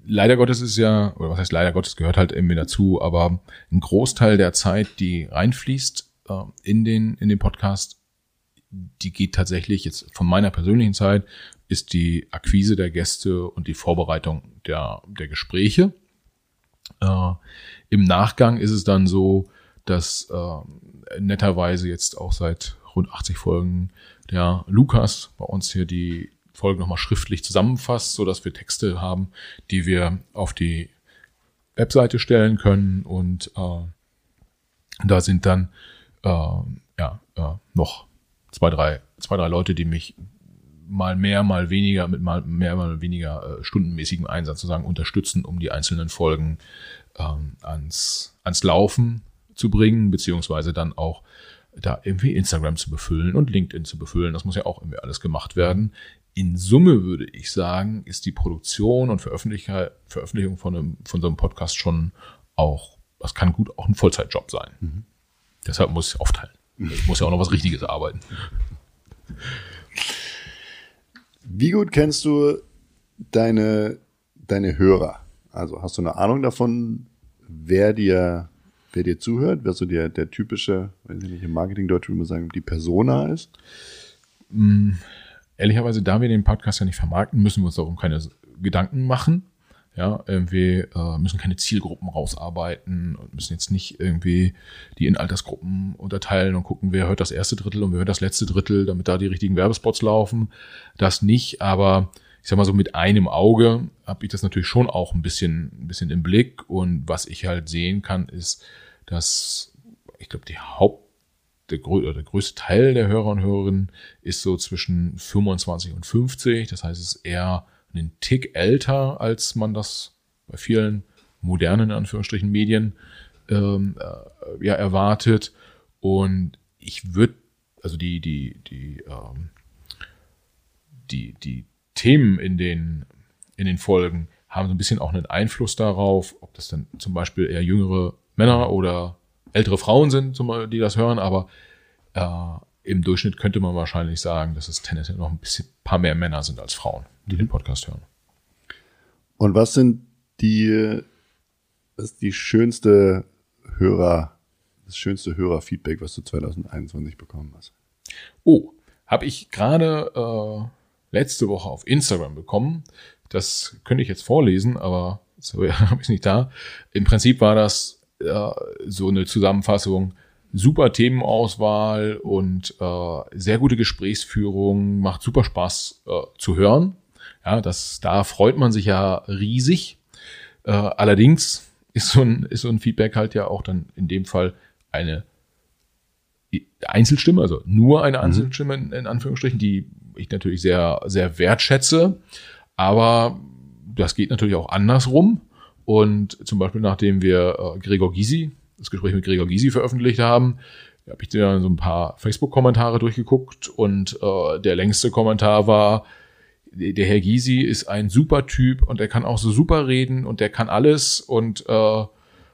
leider Gottes ist ja, oder was heißt leider Gottes, gehört halt irgendwie dazu, aber ein Großteil der Zeit, die reinfließt äh, in, den, in den Podcast, die geht tatsächlich jetzt von meiner persönlichen Zeit, ist die Akquise der Gäste und die Vorbereitung der, der Gespräche. Äh, Im Nachgang ist es dann so, dass äh, netterweise jetzt auch seit rund 80 Folgen der Lukas bei uns hier die Folge nochmal schriftlich zusammenfasst, so dass wir Texte haben, die wir auf die Webseite stellen können und äh, da sind dann äh, ja äh, noch zwei drei zwei drei Leute, die mich mal mehr, mal weniger mit mal mehr, mal weniger äh, stundenmäßigem Einsatz sozusagen unterstützen, um die einzelnen Folgen ähm, ans ans Laufen zu bringen, beziehungsweise dann auch da irgendwie Instagram zu befüllen und LinkedIn zu befüllen. Das muss ja auch irgendwie alles gemacht werden in Summe würde ich sagen, ist die Produktion und Veröffentlichung von, einem, von so einem Podcast schon auch, das kann gut auch ein Vollzeitjob sein. Mhm. Deshalb muss ich aufteilen. Ich muss ja auch noch was Richtiges arbeiten. Wie gut kennst du deine, deine Hörer? Also hast du eine Ahnung davon, wer dir, wer dir zuhört, wer so der, der typische, weiß ich nicht, im Marketing-Deutsch würde man sagen, die Persona ist? Mm ehrlicherweise, da wir den Podcast ja nicht vermarkten, müssen wir uns darum keine Gedanken machen. Ja, irgendwie äh, müssen keine Zielgruppen rausarbeiten und müssen jetzt nicht irgendwie die in Altersgruppen unterteilen und gucken, wer hört das erste Drittel und wer hört das letzte Drittel, damit da die richtigen Werbespots laufen. Das nicht, aber ich sag mal so mit einem Auge habe ich das natürlich schon auch ein bisschen, ein bisschen im Blick und was ich halt sehen kann, ist, dass ich glaube, die Haupt der, der größte Teil der Hörer und Hörerinnen ist so zwischen 25 und 50. Das heißt, es ist eher einen Tick älter, als man das bei vielen modernen, in Anführungsstrichen, Medien ähm, äh, ja, erwartet. Und ich würde, also die, die, die, ähm, die, die Themen in den, in den Folgen haben so ein bisschen auch einen Einfluss darauf, ob das dann zum Beispiel eher jüngere Männer oder ältere Frauen sind, die das hören, aber äh, im Durchschnitt könnte man wahrscheinlich sagen, dass es tendenziell noch ein bisschen paar mehr Männer sind als Frauen, die den Podcast hören. Und was sind die, was ist die schönste Hörer, das schönste Hörerfeedback, was du 2021 bekommen hast? Oh, habe ich gerade äh, letzte Woche auf Instagram bekommen. Das könnte ich jetzt vorlesen, aber *laughs* habe ich nicht da. Im Prinzip war das äh, so eine Zusammenfassung. Super Themenauswahl und äh, sehr gute Gesprächsführung, macht super Spaß äh, zu hören. Ja, das, da freut man sich ja riesig. Äh, allerdings ist so, ein, ist so ein Feedback halt ja auch dann in dem Fall eine Einzelstimme, also nur eine mhm. Einzelstimme in, in Anführungsstrichen, die ich natürlich sehr, sehr wertschätze. Aber das geht natürlich auch andersrum. Und zum Beispiel, nachdem wir äh, Gregor Gysi, das Gespräch mit Gregor Gysi veröffentlicht haben, habe ich dir so ein paar Facebook-Kommentare durchgeguckt und äh, der längste Kommentar war, der Herr Gysi ist ein super Typ und der kann auch so super reden und der kann alles und äh,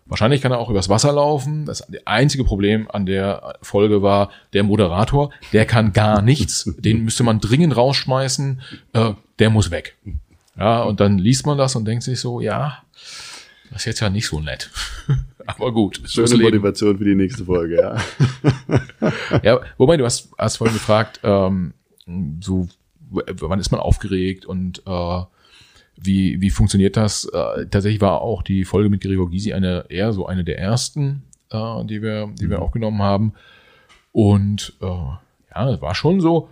wahrscheinlich kann er auch übers Wasser laufen. Das einzige Problem an der Folge war der Moderator, der kann gar *laughs* nichts. Den müsste man dringend rausschmeißen. Äh, der muss weg. Ja, und dann liest man das und denkt sich so, ja, Das ist jetzt ja nicht so nett. *laughs* Aber gut. Schöne Motivation für die nächste Folge, ja. *laughs* ja, wobei du hast, hast vorhin gefragt, ähm, so, wann ist man aufgeregt und äh, wie, wie funktioniert das? Äh, tatsächlich war auch die Folge mit Gregor Gysi eine eher so eine der ersten, äh, die wir, die wir mhm. aufgenommen haben. Und äh, ja, es war schon so,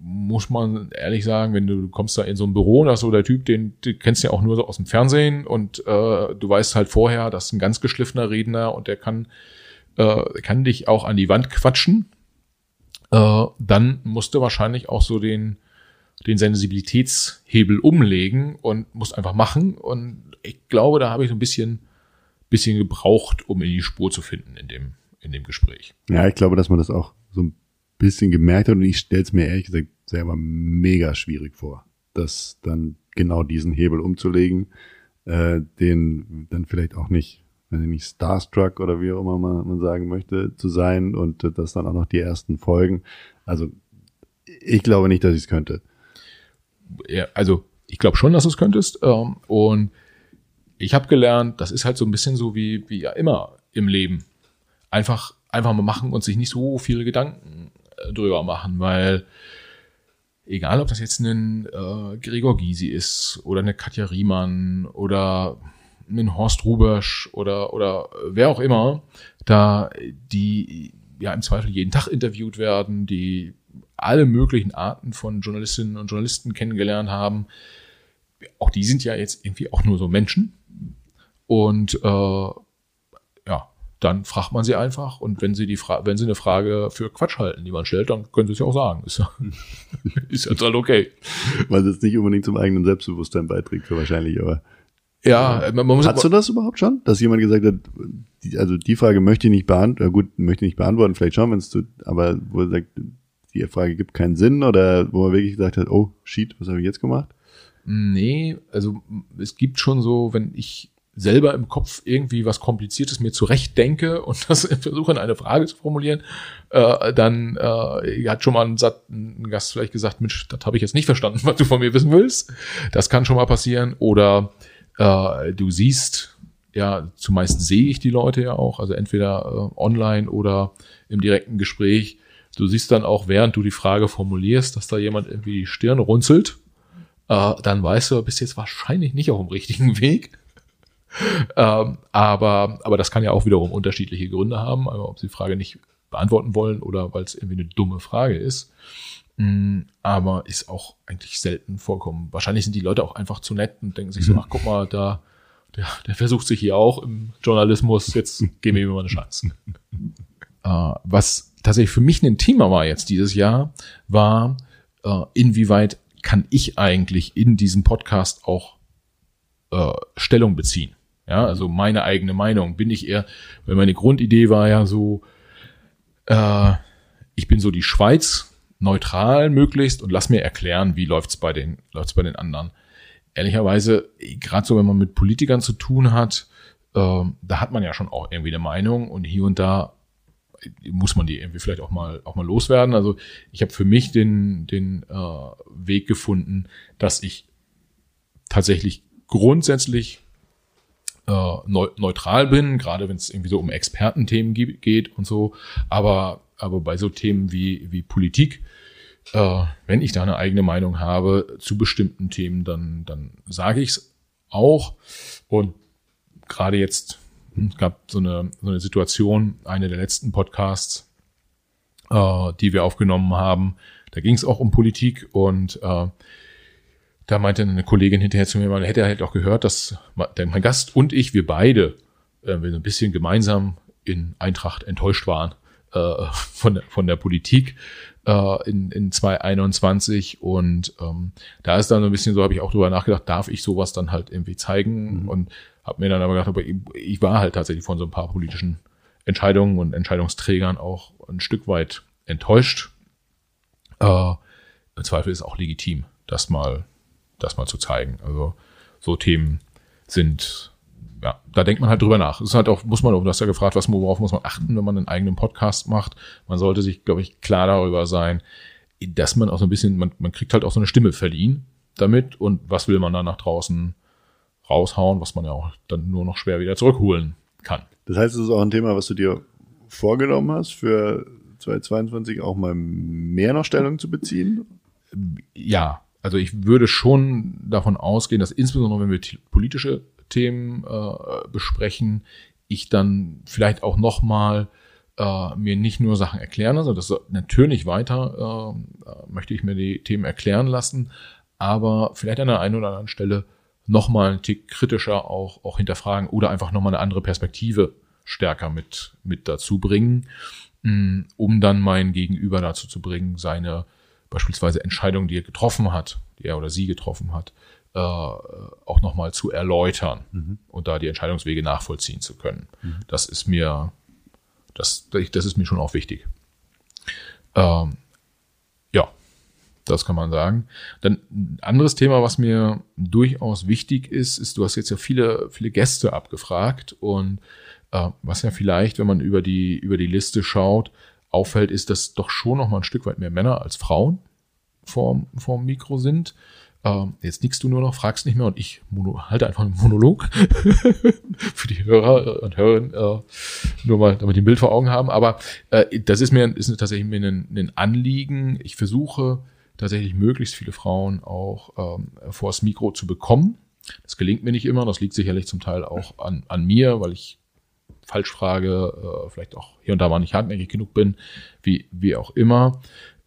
muss man ehrlich sagen, wenn du, du kommst da in so ein Büro und da ist so der Typ, den, den kennst du ja auch nur so aus dem Fernsehen und äh, du weißt halt vorher, das ist ein ganz geschliffener Redner und der kann, äh, kann dich auch an die Wand quatschen. Äh, dann musst du wahrscheinlich auch so den, den Sensibilitätshebel umlegen und musst einfach machen. Und ich glaube, da habe ich so ein bisschen, bisschen gebraucht, um in die Spur zu finden in dem, in dem Gespräch. Ja, ich glaube, dass man das auch so ein bisschen gemerkt hat und ich stelle es mir ehrlich gesagt selber mega schwierig vor, das dann genau diesen Hebel umzulegen, äh, den dann vielleicht auch nicht, wenn ich nicht Starstruck oder wie auch immer man, man sagen möchte, zu sein und das dann auch noch die ersten Folgen. Also ich glaube nicht, dass ich es könnte. Ja, also ich glaube schon, dass du es könntest. Ähm, und ich habe gelernt, das ist halt so ein bisschen so wie, wie ja immer im Leben. Einfach, einfach mal machen und sich nicht so viele Gedanken äh, drüber machen, weil egal ob das jetzt ein äh, Gregor Gysi ist oder eine Katja Riemann oder ein Horst Rubersch oder, oder wer auch immer, da die ja im Zweifel jeden Tag interviewt werden, die alle möglichen Arten von Journalistinnen und Journalisten kennengelernt haben. Auch die sind ja jetzt irgendwie auch nur so Menschen. Und äh, dann fragt man sie einfach und wenn sie die Fra wenn sie eine Frage für Quatsch halten, die man stellt, dann können sie es ja auch sagen. Ist ja, *laughs* ist jetzt halt okay. Was jetzt nicht unbedingt zum eigenen Selbstbewusstsein beiträgt, wahrscheinlich, aber. Ja, man muss. Hast du das überhaupt schon? Dass jemand gesagt hat, die, also die Frage möchte ich nicht beantworten, gut, möchte ich nicht beantworten, vielleicht schon, wenn es zu, aber wo er sagt, die Frage gibt keinen Sinn oder wo man wirklich gesagt hat, oh, shit, was habe ich jetzt gemacht? Nee, also es gibt schon so, wenn ich selber im Kopf irgendwie was Kompliziertes mir zurechtdenke *laughs* und das versuche in eine Frage zu formulieren, äh, dann äh, hat schon mal ein, Satz, ein Gast vielleicht gesagt, Mensch, das habe ich jetzt nicht verstanden, *laughs* was du von mir wissen willst. Das kann schon mal passieren. Oder äh, du siehst, ja, zumeist sehe ich die Leute ja auch, also entweder äh, online oder im direkten Gespräch. Du siehst dann auch, während du die Frage formulierst, dass da jemand irgendwie die Stirn runzelt. Äh, dann weißt du, bist jetzt wahrscheinlich nicht auf dem richtigen *laughs* Weg ähm, aber, aber das kann ja auch wiederum unterschiedliche Gründe haben, also ob sie die Frage nicht beantworten wollen oder weil es irgendwie eine dumme Frage ist. Mm, aber ist auch eigentlich selten vorkommen. Wahrscheinlich sind die Leute auch einfach zu nett und denken sich so, ach guck mal, da, der, der versucht sich hier auch im Journalismus, jetzt *laughs* geben wir ihm mal eine Chance. äh, was tatsächlich für mich ein Thema war jetzt dieses Jahr, war, äh, inwieweit kann ich eigentlich in diesem Podcast auch äh, Stellung beziehen? Ja, also meine eigene Meinung bin ich eher, weil meine Grundidee war ja so, ich bin so die Schweiz neutral möglichst und lass mir erklären, wie läuft's bei bei den anderen. Ehrlicherweise, gerade so wenn man mit Politikern zu tun hat, äh, da hat man ja schon auch irgendwie eine Meinung und hier und da muss man die irgendwie vielleicht auch mal auch mal loswerden. Also ich habe für mich den den äh, Weg gefunden, dass ich tatsächlich grundsätzlich äh, neutral bin, gerade wenn es irgendwie so um Expertenthemen geht und so. Aber, aber bei so Themen wie, wie Politik, äh, wenn ich da eine eigene Meinung habe zu bestimmten Themen, dann, dann sage ich es auch. Und gerade jetzt, hm, es gab so eine, so eine Situation, eine der letzten Podcasts, äh, die wir aufgenommen haben, da ging es auch um Politik und äh, da meinte eine Kollegin hinterher zu mir, man hätte halt auch gehört, dass mein Gast und ich, wir beide, äh, wir so ein bisschen gemeinsam in Eintracht enttäuscht waren äh, von, der, von der Politik äh, in, in 2021 und ähm, da ist dann so ein bisschen so, habe ich auch drüber nachgedacht, darf ich sowas dann halt irgendwie zeigen mhm. und habe mir dann aber gedacht, aber ich, ich war halt tatsächlich von so ein paar politischen Entscheidungen und Entscheidungsträgern auch ein Stück weit enttäuscht. Äh, Im Zweifel ist auch legitim, das mal das mal zu zeigen. Also so Themen sind, ja, da denkt man halt drüber nach. Es ist halt auch, muss man, du hast ja gefragt, was, worauf muss man achten, wenn man einen eigenen Podcast macht. Man sollte sich, glaube ich, klar darüber sein, dass man auch so ein bisschen, man, man kriegt halt auch so eine Stimme verliehen damit und was will man da nach draußen raushauen, was man ja auch dann nur noch schwer wieder zurückholen kann. Das heißt, es ist auch ein Thema, was du dir vorgenommen hast, für 2022 auch mal mehr noch Stellung zu beziehen? Ja, also ich würde schon davon ausgehen, dass insbesondere wenn wir politische Themen äh, besprechen, ich dann vielleicht auch noch mal äh, mir nicht nur Sachen erklären lasse. Das natürlich weiter äh, möchte ich mir die Themen erklären lassen, aber vielleicht an der einen oder anderen Stelle noch mal einen Tick kritischer auch, auch hinterfragen oder einfach noch mal eine andere Perspektive stärker mit, mit dazu bringen, mm, um dann mein Gegenüber dazu zu bringen, seine beispielsweise Entscheidung, die er getroffen hat, die er oder sie getroffen hat, äh, auch nochmal zu erläutern mhm. und da die Entscheidungswege nachvollziehen zu können. Mhm. Das ist mir, das, das ist mir schon auch wichtig. Ähm, ja, das kann man sagen. Dann ein anderes Thema, was mir durchaus wichtig ist, ist, du hast jetzt ja viele, viele Gäste abgefragt und äh, was ja vielleicht, wenn man über die, über die Liste schaut, auffällt, ist, dass doch schon noch mal ein Stück weit mehr Männer als Frauen vorm, vorm Mikro sind. Ähm, jetzt nickst du nur noch, fragst nicht mehr und ich halte einfach einen Monolog *laughs* für die Hörer und Hörerinnen, äh, nur mal, damit die ein Bild vor Augen haben. Aber äh, das ist mir ist tatsächlich mir ein, ein Anliegen. Ich versuche tatsächlich möglichst viele Frauen auch ähm, vors Mikro zu bekommen. Das gelingt mir nicht immer. Das liegt sicherlich zum Teil auch an, an mir, weil ich falsch frage, äh, vielleicht auch hier und da mal nicht hartnäckig genug bin, wie, wie auch immer.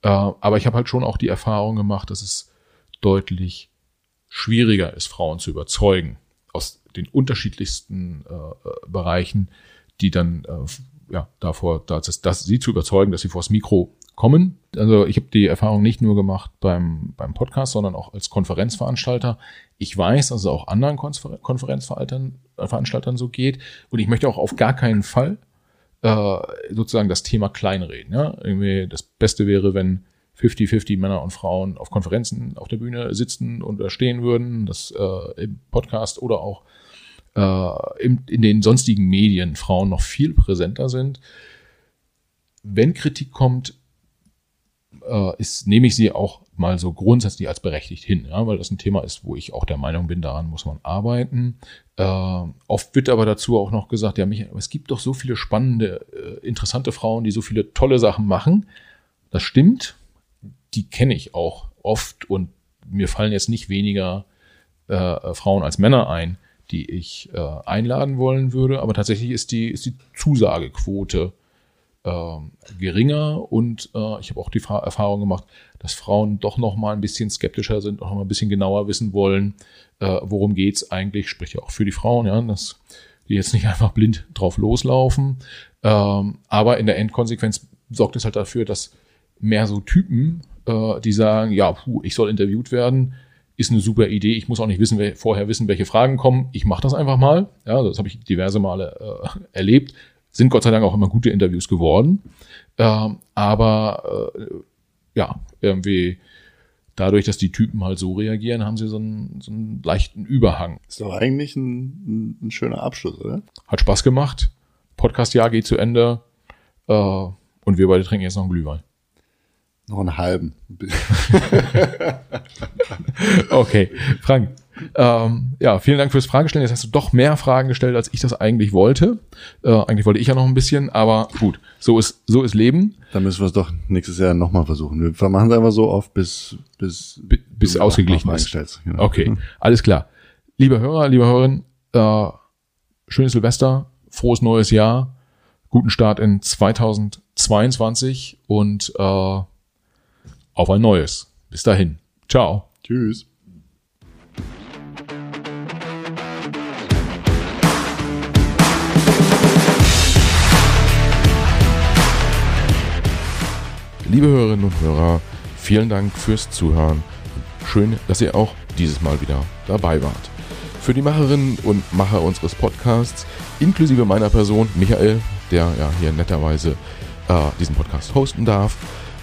Äh, aber ich habe halt schon auch die Erfahrung gemacht, dass es deutlich schwieriger ist, Frauen zu überzeugen aus den unterschiedlichsten äh, äh, Bereichen, die dann äh, ja davor, dass, dass sie zu überzeugen, dass sie vors Mikro kommen. Also ich habe die Erfahrung nicht nur gemacht beim, beim Podcast, sondern auch als Konferenzveranstalter. Ich weiß, dass es auch anderen Konfer Konferenzveranstaltern Veranstaltern so geht. Und ich möchte auch auf gar keinen Fall äh, sozusagen das Thema kleinreden. Ja? Irgendwie das Beste wäre, wenn 50-50 Männer und Frauen auf Konferenzen auf der Bühne sitzen und stehen würden, das äh, im Podcast oder auch äh, im, in den sonstigen Medien Frauen noch viel präsenter sind. Wenn Kritik kommt, äh, ist, nehme ich sie auch mal so grundsätzlich als berechtigt hin, ja, weil das ein Thema ist, wo ich auch der Meinung bin, daran muss man arbeiten. Äh, oft wird aber dazu auch noch gesagt, ja, Michael, es gibt doch so viele spannende, äh, interessante Frauen, die so viele tolle Sachen machen. Das stimmt, die kenne ich auch oft und mir fallen jetzt nicht weniger äh, Frauen als Männer ein, die ich äh, einladen wollen würde, aber tatsächlich ist die, ist die Zusagequote äh, geringer und äh, ich habe auch die Erfahrung gemacht, dass Frauen doch noch mal ein bisschen skeptischer sind, noch mal ein bisschen genauer wissen wollen, äh, worum geht's eigentlich, sprich ja auch für die Frauen, ja, dass die jetzt nicht *laughs* einfach blind drauf loslaufen, ähm, aber in der Endkonsequenz sorgt es halt dafür, dass mehr so Typen, äh, die sagen, ja, puh, ich soll interviewt werden, ist eine super Idee. Ich muss auch nicht wissen, vorher wissen, welche Fragen kommen. Ich mache das einfach mal. Ja, das habe ich diverse Male äh, erlebt. Sind Gott sei Dank auch immer gute Interviews geworden. Ähm, aber äh, ja, irgendwie dadurch, dass die Typen halt so reagieren, haben sie so einen, so einen leichten Überhang. Ist doch eigentlich ein, ein schöner Abschluss, oder? Hat Spaß gemacht. Podcast-Jahr geht zu Ende. Äh, und wir beide trinken jetzt noch einen Glühwein. Noch einen halben. *laughs* okay, Frank. Ähm, ja, vielen Dank fürs Fragestellen. Jetzt hast du doch mehr Fragen gestellt, als ich das eigentlich wollte. Äh, eigentlich wollte ich ja noch ein bisschen, aber gut, so ist, so ist Leben. Dann müssen wir es doch nächstes Jahr nochmal versuchen. Wir machen es einfach so oft, bis, bis, bis, bis ausgeglichen ist. Genau. Okay, alles klar. Liebe Hörer, liebe Hörerinnen, äh, schönes Silvester, frohes neues Jahr, guten Start in 2022 und äh, auf ein neues. Bis dahin. Ciao. Tschüss. Liebe Hörerinnen und Hörer, vielen Dank fürs Zuhören. Schön, dass ihr auch dieses Mal wieder dabei wart. Für die Macherinnen und Macher unseres Podcasts, inklusive meiner Person, Michael, der ja hier netterweise äh, diesen Podcast hosten darf,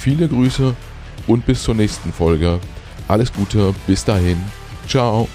viele Grüße und bis zur nächsten Folge. Alles Gute, bis dahin. Ciao.